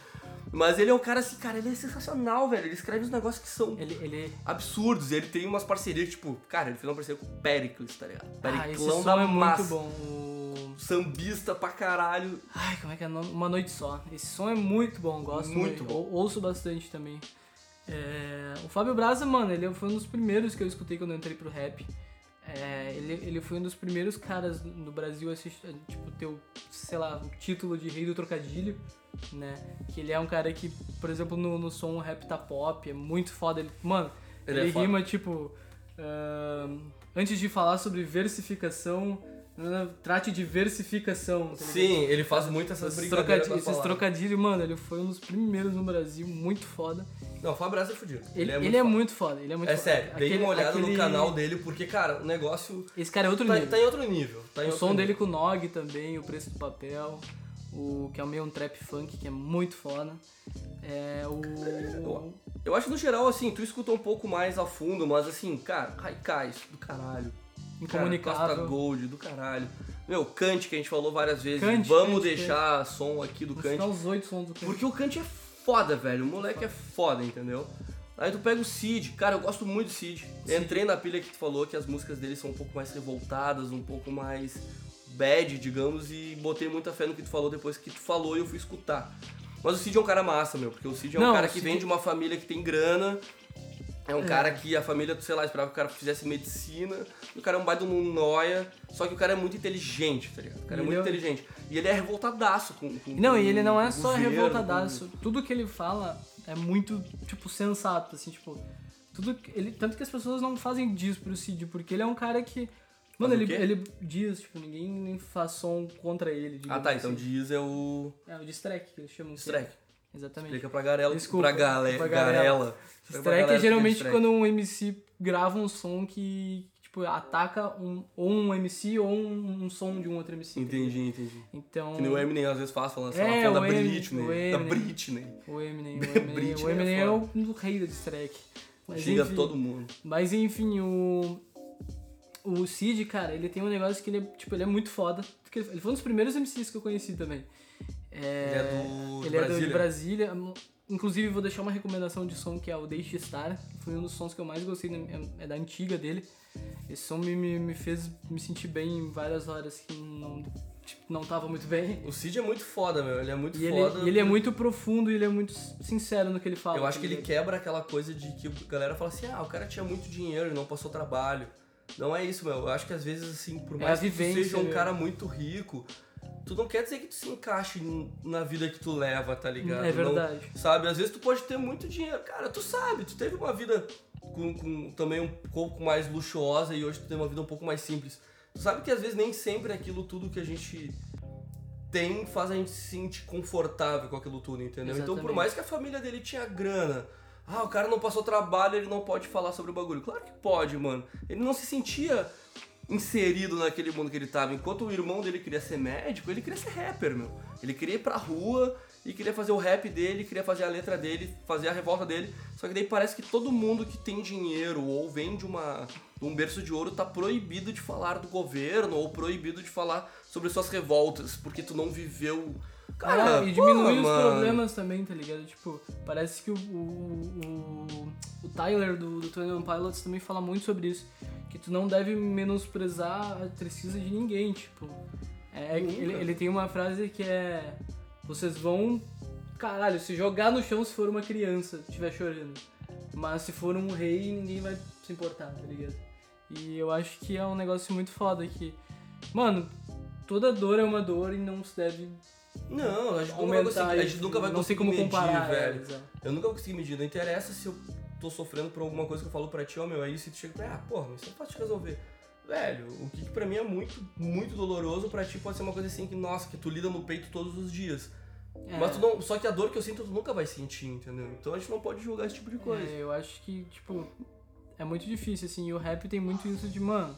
Mas ele é um cara assim, cara, ele é sensacional, velho. Ele escreve uns negócios que são Ele. ele... absurdos. E ele tem umas parcerias, tipo, cara, ele fez uma parceria com o Pericles, tá ligado? Ah, Periclão som da é massa. muito bom. O... Sambista pra caralho. Ai, como é que é? Uma Noite Só. Esse som é muito bom, gosto Muito muito. bom. Ou- ouço bastante também. É, O Fábio Braza, mano, ele foi um dos primeiros que eu escutei quando eu entrei pro rap. É, ele, ele foi um dos primeiros caras no Brasil a tipo, ter o, sei lá, o título de rei do trocadilho, né? Que ele é um cara que, por exemplo, no, no som rap tá pop, é muito foda. Ele, mano, Ele ele, é foda. rima, tipo... ahn, antes de falar sobre versificação, trate de versificação. tá? Sim, ele faz muito essas Esses, brincadeiras esses trocadilhos, mano, ele foi um dos primeiros no Brasil, muito foda. Não, Braza é fudido. Ele, é ele muito é foda. muito foda, ele é muito É foda. sério, dei Aquele- uma olhada aquele- no canal dele, porque, cara, o negócio Esse cara é outro tá, nível. tá em outro nível. Tá o outro som nível. dele com o Nog também, o preço do papel, o que é meio um trap funk, que é muito foda. É o. Eu acho, no geral, assim, tu escuta um pouco mais a fundo, mas, assim, cara, Raikais, do caralho. Cara, Costa Incomunicável. Gold, do caralho. Meu, Kant, que a gente falou várias vezes. Kant, Vamos Kant, deixar som aqui do Vou Kant. os oito sons do Kant. Porque o Kant é foda, velho. O moleque é foda, entendeu? Aí tu pega o Cid, cara, eu gosto muito do Cid. Entrei na pilha que tu falou que as músicas dele são um pouco mais revoltadas, um pouco mais bad, digamos, e botei muita fé no que tu falou depois que tu falou e eu fui escutar. Mas o Cid é um cara massa, meu, porque o Cid é um Não, cara que Cid- vem de uma família que tem grana. É um É. cara que a família, sei lá, esperava que o cara fizesse medicina. O cara é um baita num noia. Só que o cara é muito inteligente, tá ligado? O cara é muito é- inteligente. E ele é revoltadaço com, com Não, com e ele não é só governo, revoltadaço. Tudo que ele fala é muito, tipo, sensato, assim, tipo. Tudo que ele, tanto que as pessoas não fazem disso pro Cid, porque ele é um cara que. Mano, ele, ele diz, tipo, ninguém nem faz som contra ele. Ah, tá, então assim. Diz é o. É o distrack que eles chamam. Strike. Exatamente. Explica pra garela. Desculpa, pra gale, pra garela. garela. Strike é geralmente strike. quando um MC grava um som que, tipo, ataca um, ou um MC ou um, um som de um outro MC. Entendi, entendi. Então. Que nem o Eminem às vezes faz, falando assim, É, é, da Eminem, Britney. o Da Eminem. Britney. O Eminem, [laughs] o Eminem, Britney o é Eminem é, foda. o, rei do. Mas Xinga enfim, todo mundo. Mas enfim, o. O Cid, cara, ele tem um negócio que ele é, tipo, ele é muito foda. Ele foi um dos primeiros MCs que eu conheci também. É, Ele é do- ele é do- de Brasília. Inclusive, vou deixar uma recomendação de som que é o Deixe Estar. que Foi um dos sons que eu mais gostei, é- é da antiga dele. Esse som me, me, me fez me sentir bem em várias horas que não, tipo, não tava muito bem. O Cid é muito foda, meu. Ele é muito E ele, foda. e ele é muito profundo e ele é muito sincero no que ele fala. Eu acho tá que ele ligado? quebra aquela coisa de que a galera fala assim, ah, o cara tinha muito dinheiro e não passou trabalho. Não é isso, meu. Eu acho que às vezes, assim, por É mais a que tu vivência, seja um meu. cara muito rico, tu não quer dizer que tu se encaixe na vida que tu leva, tá ligado? É Não- verdade. sabe? Às vezes tu pode ter muito dinheiro. Cara, tu sabe, tu teve uma vida com, com também um pouco mais luxuosa e hoje tu tem uma vida um pouco mais simples. Tu sabe que às vezes nem sempre aquilo tudo que a gente tem faz a gente se sentir confortável com aquilo tudo, entendeu? Então por Exatamente. mais que a família dele tinha grana, ah, o cara não passou trabalho, ele não pode falar sobre o bagulho. Claro que pode, mano. Ele não se sentia inserido naquele mundo que ele tava. Enquanto o irmão dele queria ser médico, ele queria ser rapper, meu. Ele queria ir pra rua e queria fazer o rap dele, queria fazer a letra dele, fazer a revolta dele. Só que daí parece que todo mundo que tem dinheiro ou vem de uma de um berço de ouro tá proibido de falar do governo ou proibido de falar sobre suas revoltas, porque tu não viveu. Cara, Ah, e diminui os mano. problemas também, tá ligado? Tipo, parece que o, o, o, o Tyler do, do One Pilots também fala muito sobre isso. Que tu não deve menosprezar a tristeza de ninguém, tipo. É, Nunca. ele, ele tem uma frase que é. Vocês vão, caralho, se jogar no chão se for uma criança, estiver chorando. Mas se for um rei, ninguém vai se importar, tá ligado? E eu acho que é um negócio muito foda que. Mano, toda dor é uma dor e não se deve Não, a gente nunca vai aumentar conseguir, a gente nunca vai não sei conseguir como medir, comparar, é, velho. exato. Eu nunca vou conseguir medir. Não interessa se eu tô sofrendo por alguma coisa que eu falo pra ti, ó, meu, aí se tu chega pra ah, porra, mas isso é fácil de resolver. Velho, o que, que pra mim é muito, muito doloroso, pra ti pode ser uma coisa assim que, nossa, que tu lida no peito todos os dias. É, Mas tu não, só que a dor que eu sinto tu nunca vai sentir, entendeu? Então a gente não pode julgar esse tipo de coisa. é, eu acho que, tipo, é muito difícil, assim, e o rap tem muito isso de, mano,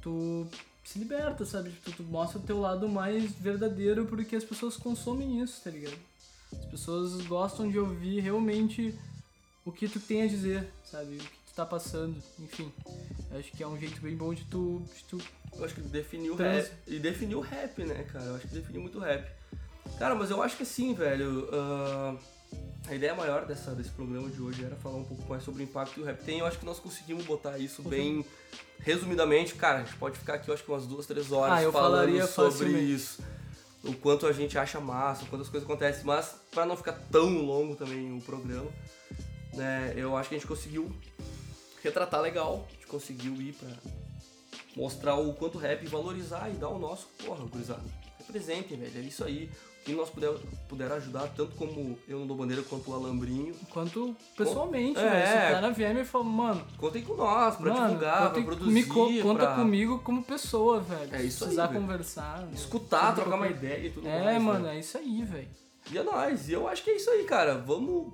tu se liberta, sabe? Tipo, tu mostra o teu lado mais verdadeiro porque as pessoas consomem isso, tá ligado? As pessoas gostam de ouvir realmente o que tu tem a dizer, sabe? O que tu tá passando, enfim. Eu acho que é um jeito bem bom de tu, de tu Eu acho que definiu o Trans- rap. E definiu o rap, né, cara? Eu acho que definiu muito o rap. Cara, mas eu acho que assim, velho. ah, a ideia maior dessa, desse programa de hoje era falar um pouco mais sobre o impacto que o rap tem. Eu acho que nós conseguimos botar isso bem resumidamente. Cara, a gente pode ficar aqui, eu acho que umas duas, três horas Ah, eu falando falaria sobre facilmente. isso. O quanto a gente acha massa, o quanto as coisas acontecem. Mas, pra não ficar tão longo também o programa, né, eu acho que a gente conseguiu retratar legal. A gente conseguiu ir pra mostrar o quanto o rap valorizar e dar o nosso, porra, gurizada. Representem, velho, é isso aí. Que nós puder, puder ajudar, tanto como eu no Bandeira quanto o Alambrinho, Quanto pessoalmente, É. velho. Se o cara vier me falar, mano, contem com nós pra mano, divulgar, pra produzir, me co- conta pra comigo como pessoa, velho. É isso aí, precisar conversar. escutar, sobre trocar uma ideia e tudo É, mais. mano, né? é isso aí, velho. E é nóis. E eu acho que é isso aí, cara. Vamos.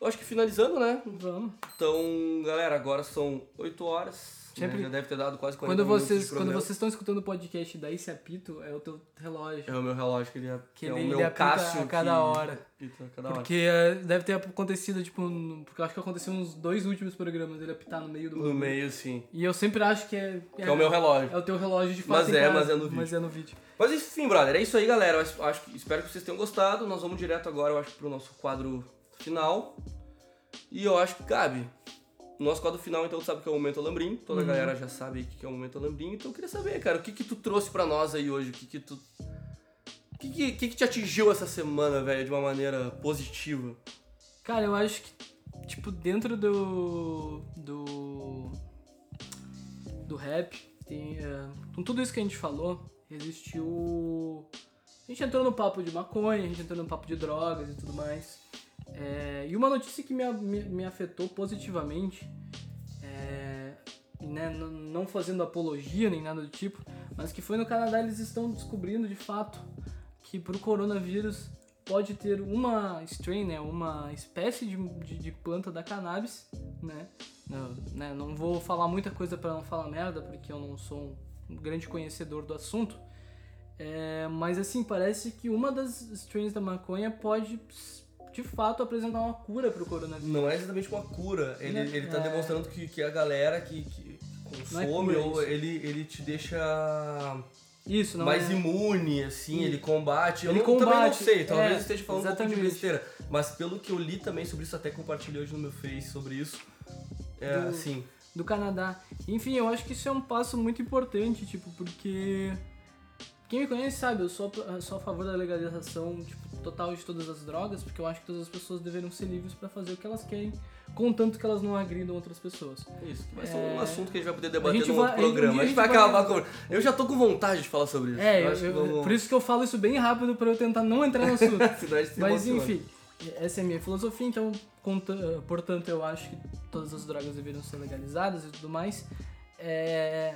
Eu acho que finalizando, né? Vamos. Então, galera, agora são 8 horas. Sempre- Já deve ter dado quase 40 Quando vocês, quando vocês estão escutando o podcast daí esse apito, é o teu relógio. É o meu relógio que ele é, Que é ele- o meu ele apita a cada hora. apita a cada hora. Porque é, deve ter acontecido, tipo, no- porque eu acho que aconteceu nos dois últimos programas ele apitar no meio do No meio, sim. E eu sempre acho que é. Que é o meu relógio. É o teu relógio de fato. Mas é, casa, mas é no vídeo. Mas é no vídeo. Mas enfim, brother, é isso aí, galera. Eu acho- acho que, espero que vocês tenham gostado. Nós vamos direto agora, eu acho, pro nosso quadro final. E eu acho que cabe. O nosso quadro final, então, tu sabe que é o Momento Alambrim. Toda Uhum. a galera já sabe aí que é o Momento Alambrim. Então eu queria saber, cara, o que que tu trouxe pra nós aí hoje? O que que tu... O que que, que que te atingiu essa semana, velho, de uma maneira positiva? Cara, eu acho que, tipo, dentro do. do. do rap, tem, é, com tudo isso que a gente falou, existiu. A gente entrou no papo de maconha, a gente entrou no papo de drogas e tudo mais. É, e uma notícia que me, me, me afetou positivamente, é, né, não fazendo apologia nem nada do tipo, mas que foi no Canadá eles estão descobrindo de fato que pro coronavírus pode ter uma strain, né, uma espécie de, de, de planta da cannabis, né, não, né, não vou falar muita coisa para não falar merda, porque eu não sou um grande conhecedor do assunto, é, mas assim, parece que uma das strains da maconha pode de fato apresentar uma cura pro coronavírus. Não é exatamente uma cura. Ele, Né? ele tá É. demonstrando que, que a galera que, que é consome, cura ou ele, ele te deixa Isso, não mais é... imune, assim, Sim. ele combate. Ele eu não- também não combate, sei, talvez é, eu esteja falando um pouco de exatamente. besteira. Mas pelo que eu li também sobre isso, até compartilhei hoje no meu Face sobre isso. É Do- assim. do Canadá. Enfim, eu acho que isso é um passo muito importante, tipo, porque quem me conhece sabe, eu sou, eu sou a favor da legalização tipo, total de todas as drogas, porque eu acho que todas as pessoas deveriam ser livres pra fazer o que elas querem, contanto que elas não agridam outras pessoas. Isso, ser É. um assunto que a gente vai poder debater vai- outro um programa. a A gente vai vai- acabar com. Eu já tô com vontade de falar sobre isso. É, eu eu- vamos... por isso que eu falo isso bem rápido pra eu tentar não entrar no [laughs] assunto. A Mas enfim, essa é a minha filosofia, então, conta- portanto, eu acho que todas as drogas deveriam ser legalizadas e tudo mais. É,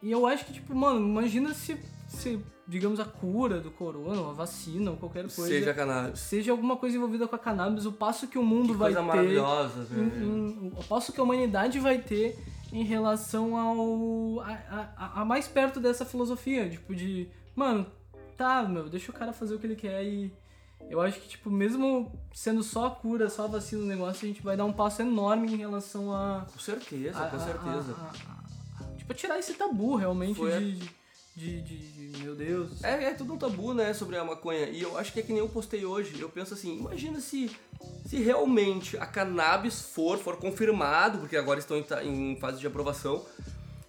E eu acho que, tipo, mano, imagina se, se, digamos, a cura do corona, a vacina, ou qualquer coisa, Seja cannabis. seja alguma coisa envolvida com a cannabis, o passo que o mundo Que vai coisa ter. maravilhosa, em- velho. em- o passo que a humanidade vai ter em relação ao. a, a- a mais perto dessa filosofia, tipo, de. Mano, tá, meu, deixa o cara fazer o que ele quer e. Eu acho que, tipo, mesmo sendo só a cura, só a vacina do negócio, a gente vai dar um passo enorme em relação a. Com certeza, a- com certeza. tipo, tirar esse tabu realmente Foi de, de, de, de- Meu Deus. É, é tudo um tabu, né, sobre a maconha. E eu acho que é que nem eu postei hoje. Eu penso assim, imagina se, se realmente a cannabis for, for confirmado, porque agora estão em, em fase de aprovação,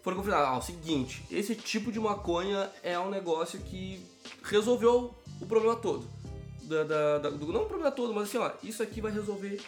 for confirmado, ah, o seguinte, esse tipo de maconha é um negócio que resolveu o problema todo. Da, da- da- do- não o problema todo, mas assim, ó, isso aqui vai resolver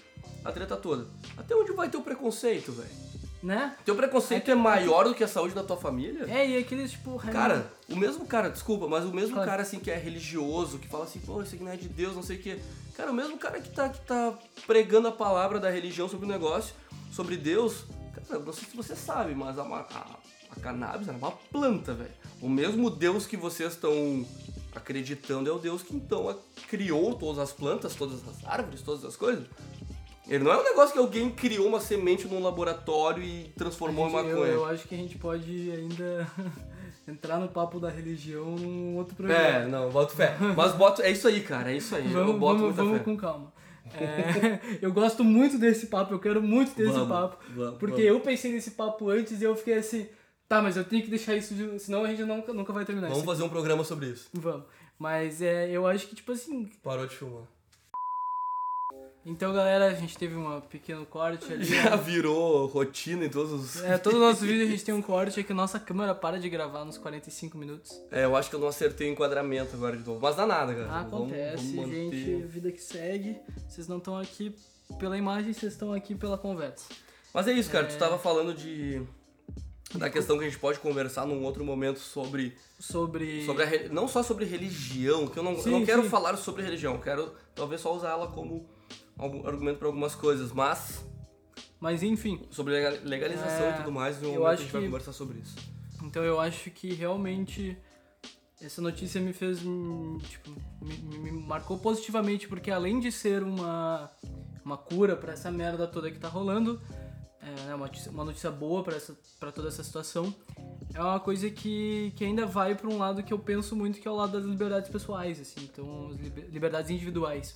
a treta toda. Até onde vai ter o preconceito, velho? Né? Teu preconceito é maior do que a saúde da tua família? É, e aqueles, tipo. Cara, o mesmo cara, desculpa, mas o mesmo Claro. cara assim que é religioso, que fala assim, pô, isso aqui não é de Deus, não sei o quê. Cara, o mesmo cara que tá, que tá pregando a palavra da religião sobre o negócio, sobre Deus, cara, não sei se você sabe, mas a, a, a cannabis é uma planta, velho. O mesmo Deus que vocês estão acreditando é o Deus que então criou todas as plantas, todas as árvores, todas as coisas. Ele não é um negócio que alguém criou uma semente num laboratório e transformou em A gente- eu, maconha. eu acho que a gente pode ainda [laughs] entrar no papo da religião num outro programa. É, não, boto fé. Mas boto. É isso aí, cara, é isso aí. eu Vamos, boto vamos, muita vamos fé. com calma. É, [laughs] eu gosto muito desse papo, eu quero muito ter esse Vamos, papo. vamos, porque eu pensei nesse papo antes e eu fiquei assim, tá, mas eu tenho que deixar isso, de, senão a gente nunca, nunca vai terminar Vamos fazer um programa sobre isso. Vamos. Mas é, eu acho que, tipo assim. Parou de filmar. Então, galera, a gente teve um pequeno corte ali. Já virou rotina em todos os. É, todo o nosso vídeo a gente tem um corte é que nossa câmera para de gravar nos 45 minutos. É, eu acho que eu não acertei o enquadramento agora de novo. Mas dá nada. Ah, Vamos- acontece, vamos manter. gente, vida que segue. Vocês não estão aqui pela imagem, vocês estão aqui pela conversa. Mas é isso, cara. É. Tu tava falando de. Da questão que a gente pode conversar num outro momento sobre. Sobre. sobre a não só sobre religião, que eu não, eu Sim, não quero sim. falar sobre religião. Eu quero talvez só usar ela como argumento para algumas coisas. Mas Mas enfim, sobre lega- legalização É, e tudo mais, eu momento a acho gente vai que- conversar sobre isso. então eu acho que realmente essa notícia me fez. Tipo, me, me marcou positivamente, porque além de ser uma, uma cura pra essa merda toda que tá rolando, é, né, uma, notícia, uma notícia boa pra toda essa situação, é uma coisa que, que ainda vai pra um lado que eu penso muito, que é o lado das liberdades pessoais, assim, então, liberdades individuais.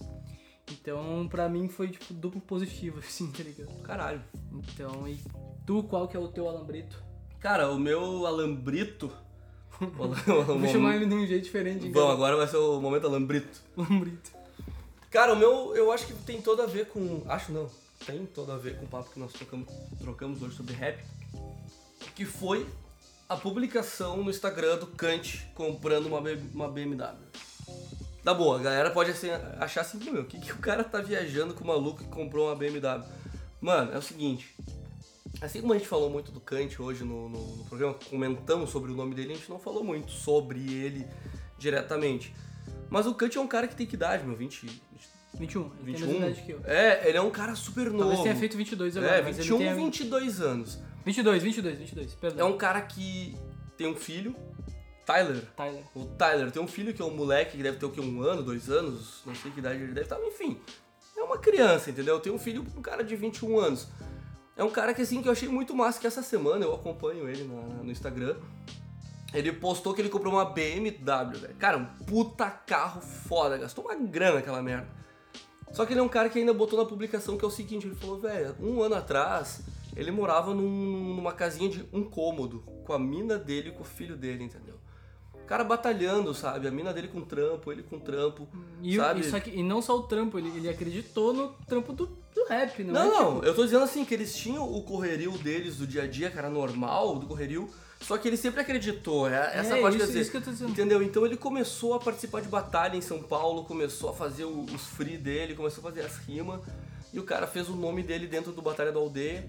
Então, pra mim foi, tipo, duplo positivo, [laughs] assim, tá ligado? Caralho. Então, e tu, qual que é o teu alambrito? Cara, o meu alambrito. [laughs] o alam- Vou chamar ele de um jeito diferente. Bom, agora vai ser o momento alambrito. [laughs] Alambrito. Cara, o meu eu acho que tem todo a ver com. Acho não. Tem todo a ver com o papo que nós trocamos, trocamos hoje sobre rap. Que foi a publicação no Instagram do Kant comprando uma, B- uma BMW. Tá boa, a galera pode assim, achar assim, meu, o que, que o cara tá viajando com o maluco que comprou uma BMW? Mano, é o seguinte. Assim como a gente falou muito do Kant hoje no, no- no programa, comentamos sobre o nome dele, a gente não falou muito sobre ele diretamente. Mas o Kant é um cara que tem que idade, meu? 20, 21, ele tem a 21? mesma idade que eu. É, ele é um cara super novo. Talvez tenha feito 22 agora, É, mas 21 ele ou tem... 22 anos. 22, 22, 22, É perdão. um cara que tem um filho, Tyler. Tyler. O Tyler tem um filho que é um moleque que deve ter o quê? Um ano, dois anos? Não sei que idade ele deve estar, enfim. É uma criança, entendeu? Tem um filho, um cara de 21 anos. É um cara que assim, que eu achei muito massa, que essa semana eu acompanho ele na- no Instagram. Ele postou que ele comprou uma BMW, velho. Cara, um puta carro foda, gastou uma grana aquela merda. Só que ele é um cara que ainda botou na publicação que é o seguinte, ele falou, velho, um ano atrás ele morava num- numa casinha de um cômodo, com a mina dele e com o filho dele, entendeu? O cara batalhando, sabe? A mina dele com trampo, ele com trampo, E, sabe? e, que, e não só o trampo, ele, ele acreditou no trampo do, do rap, não, Não, é? não, tipo, eu tô dizendo assim, que eles tinham o correrio deles do dia a dia, cara, normal, do correrio, só que ele sempre acreditou, é essa é, parte isso, quer dizer, isso que eu tô dizendo. Entendeu? Então ele começou a participar de batalha em São Paulo, começou a fazer os free dele, começou a fazer as rimas, e o cara fez o nome dele dentro do Batalha da Aldeia.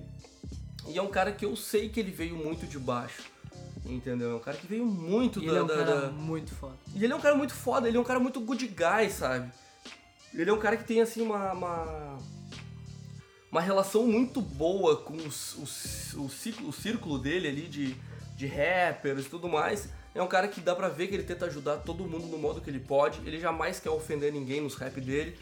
E é um cara que eu sei que ele veio muito de baixo. Entendeu? É um cara que veio muito E da, ele é um da- cara da- muito foda. E ele é um cara muito foda, ele é um cara muito good guy, sabe? Ele é um cara que tem assim uma. uma, uma relação muito boa com os, os- o, ciclo, o círculo dele ali de, de rappers e tudo mais. É um cara que dá pra ver que ele tenta ajudar todo mundo no modo que ele pode. Ele jamais quer ofender ninguém nos rap dele.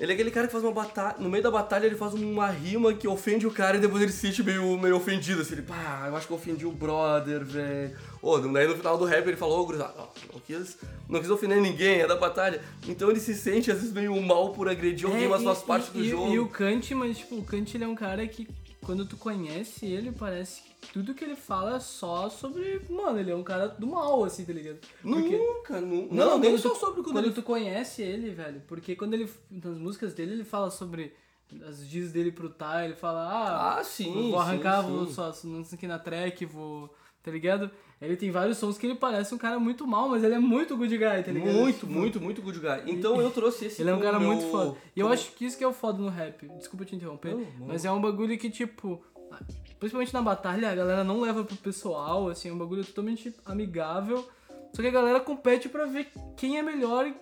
Ele é aquele cara que faz uma batalha. No meio da batalha ele faz uma rima que ofende o cara e depois ele se sente meio, meio ofendido. Assim, ele, pá, eu acho que eu ofendi o brother, velho. Ô, daí no final do rap ele falou, ô, gurizada, ó, não quis, não quis ofender ninguém, é da batalha. Então ele se sente às vezes meio mal por agredir alguém, É, mas faz parte do e, jogo. E o Kant, mas tipo, o Kant ele é um cara que quando tu conhece ele, parece que tudo que ele fala é só sobre. Mano, ele é um cara do mal, assim, tá ligado? Porque- Nunca, nu- não, nem quando só sobre quando, quando ele... tu conhece ele, velho. Porque quando ele. Nas músicas dele, ele fala sobre as dias dele pro Ty, ele fala, ah, Ah, sim, vou arrancar, sim, vou sim. só não sei que na track, vou. Tá ligado? Ele tem vários sons que ele parece um cara muito mal, mas ele é muito good guy, tá ligado? Muito, Tipo, muito, muito good guy. Então eu trouxe esse Ele é um cara meu- muito foda. E eu como- acho que isso que é o foda no rap. Desculpa te interromper. Não, não. Mas é um bagulho que, tipo. Principalmente na batalha, a galera não leva pro pessoal, assim, é um bagulho totalmente amigável. Só que a galera compete pra ver quem é melhor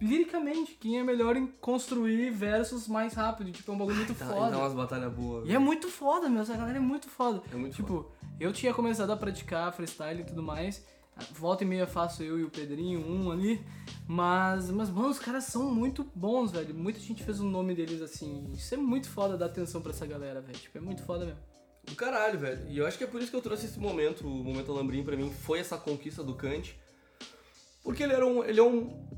liricamente, quem é melhor em construir versos mais rápido. Tipo, é um bagulho muito Tá, foda. Dá umas batalhas boas. E é muito foda, meu. Essa galera é muito foda. É muito tipo, eu tinha começado a praticar freestyle e tudo mais. Volta e meia faço eu e o Pedrinho, um ali. Mas, mas mano, os caras são muito bons, velho. Muita gente fez o nome deles assim. Isso é muito foda dar atenção pra essa galera, velho. Tipo, é muito foda mesmo. Do caralho, velho. E eu acho que é por isso que eu trouxe esse momento, o momento Alambrim pra mim, foi essa conquista do Kant. Porque ele era um. Ele é um.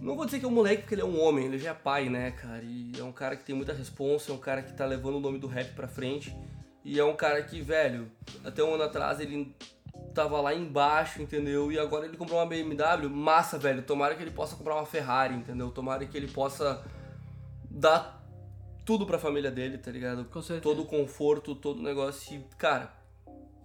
Não vou dizer que é um moleque, porque ele é um homem, ele já é pai, né, cara? E é um cara que tem muita responsa, é um cara que tá levando o nome do rap pra frente. E é um cara que, velho, até um ano atrás ele tava lá embaixo, entendeu? E agora ele comprou uma BMW, massa, velho. Tomara que ele possa comprar uma Ferrari, entendeu? Tomara que ele possa dar tudo pra família dele, tá ligado? Com certeza. todo o conforto, todo o negócio. E, cara,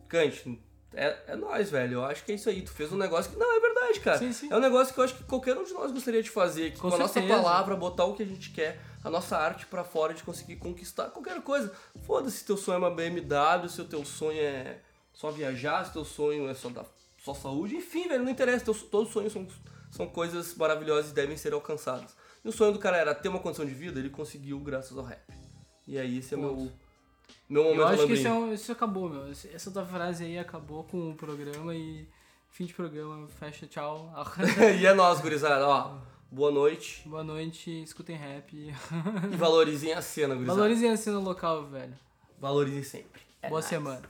Kant, é, é nóis, velho. Eu acho que é isso aí. Tu fez um negócio que. Não, é verdade, cara. Sim, sim. É um negócio que eu acho que qualquer um de nós gostaria de fazer. Que Com com, a nossa palavra, botar o que a gente quer, a nossa arte pra fora, de conseguir conquistar qualquer coisa. Foda-se se teu sonho é uma BMW, se o teu sonho é só viajar, se teu sonho é só dar só saúde. Enfim, velho, não interessa. Teus, todos os sonhos são, são coisas maravilhosas e devem ser alcançadas. E o sonho do cara era ter uma condição de vida, ele conseguiu graças ao rap. E aí, esse é meu, Ponto. meu momento Eu acho que isso, é um- isso acabou, meu. Essa tua frase aí acabou com o programa e. Fim de programa, fecha, tchau. [laughs] e é nós, gurizada. Ó, boa noite. Boa noite, escutem rap. E valorizem a cena, gurizada. Valorizem a cena local, velho. Valorizem sempre. É Boa nóis. semana.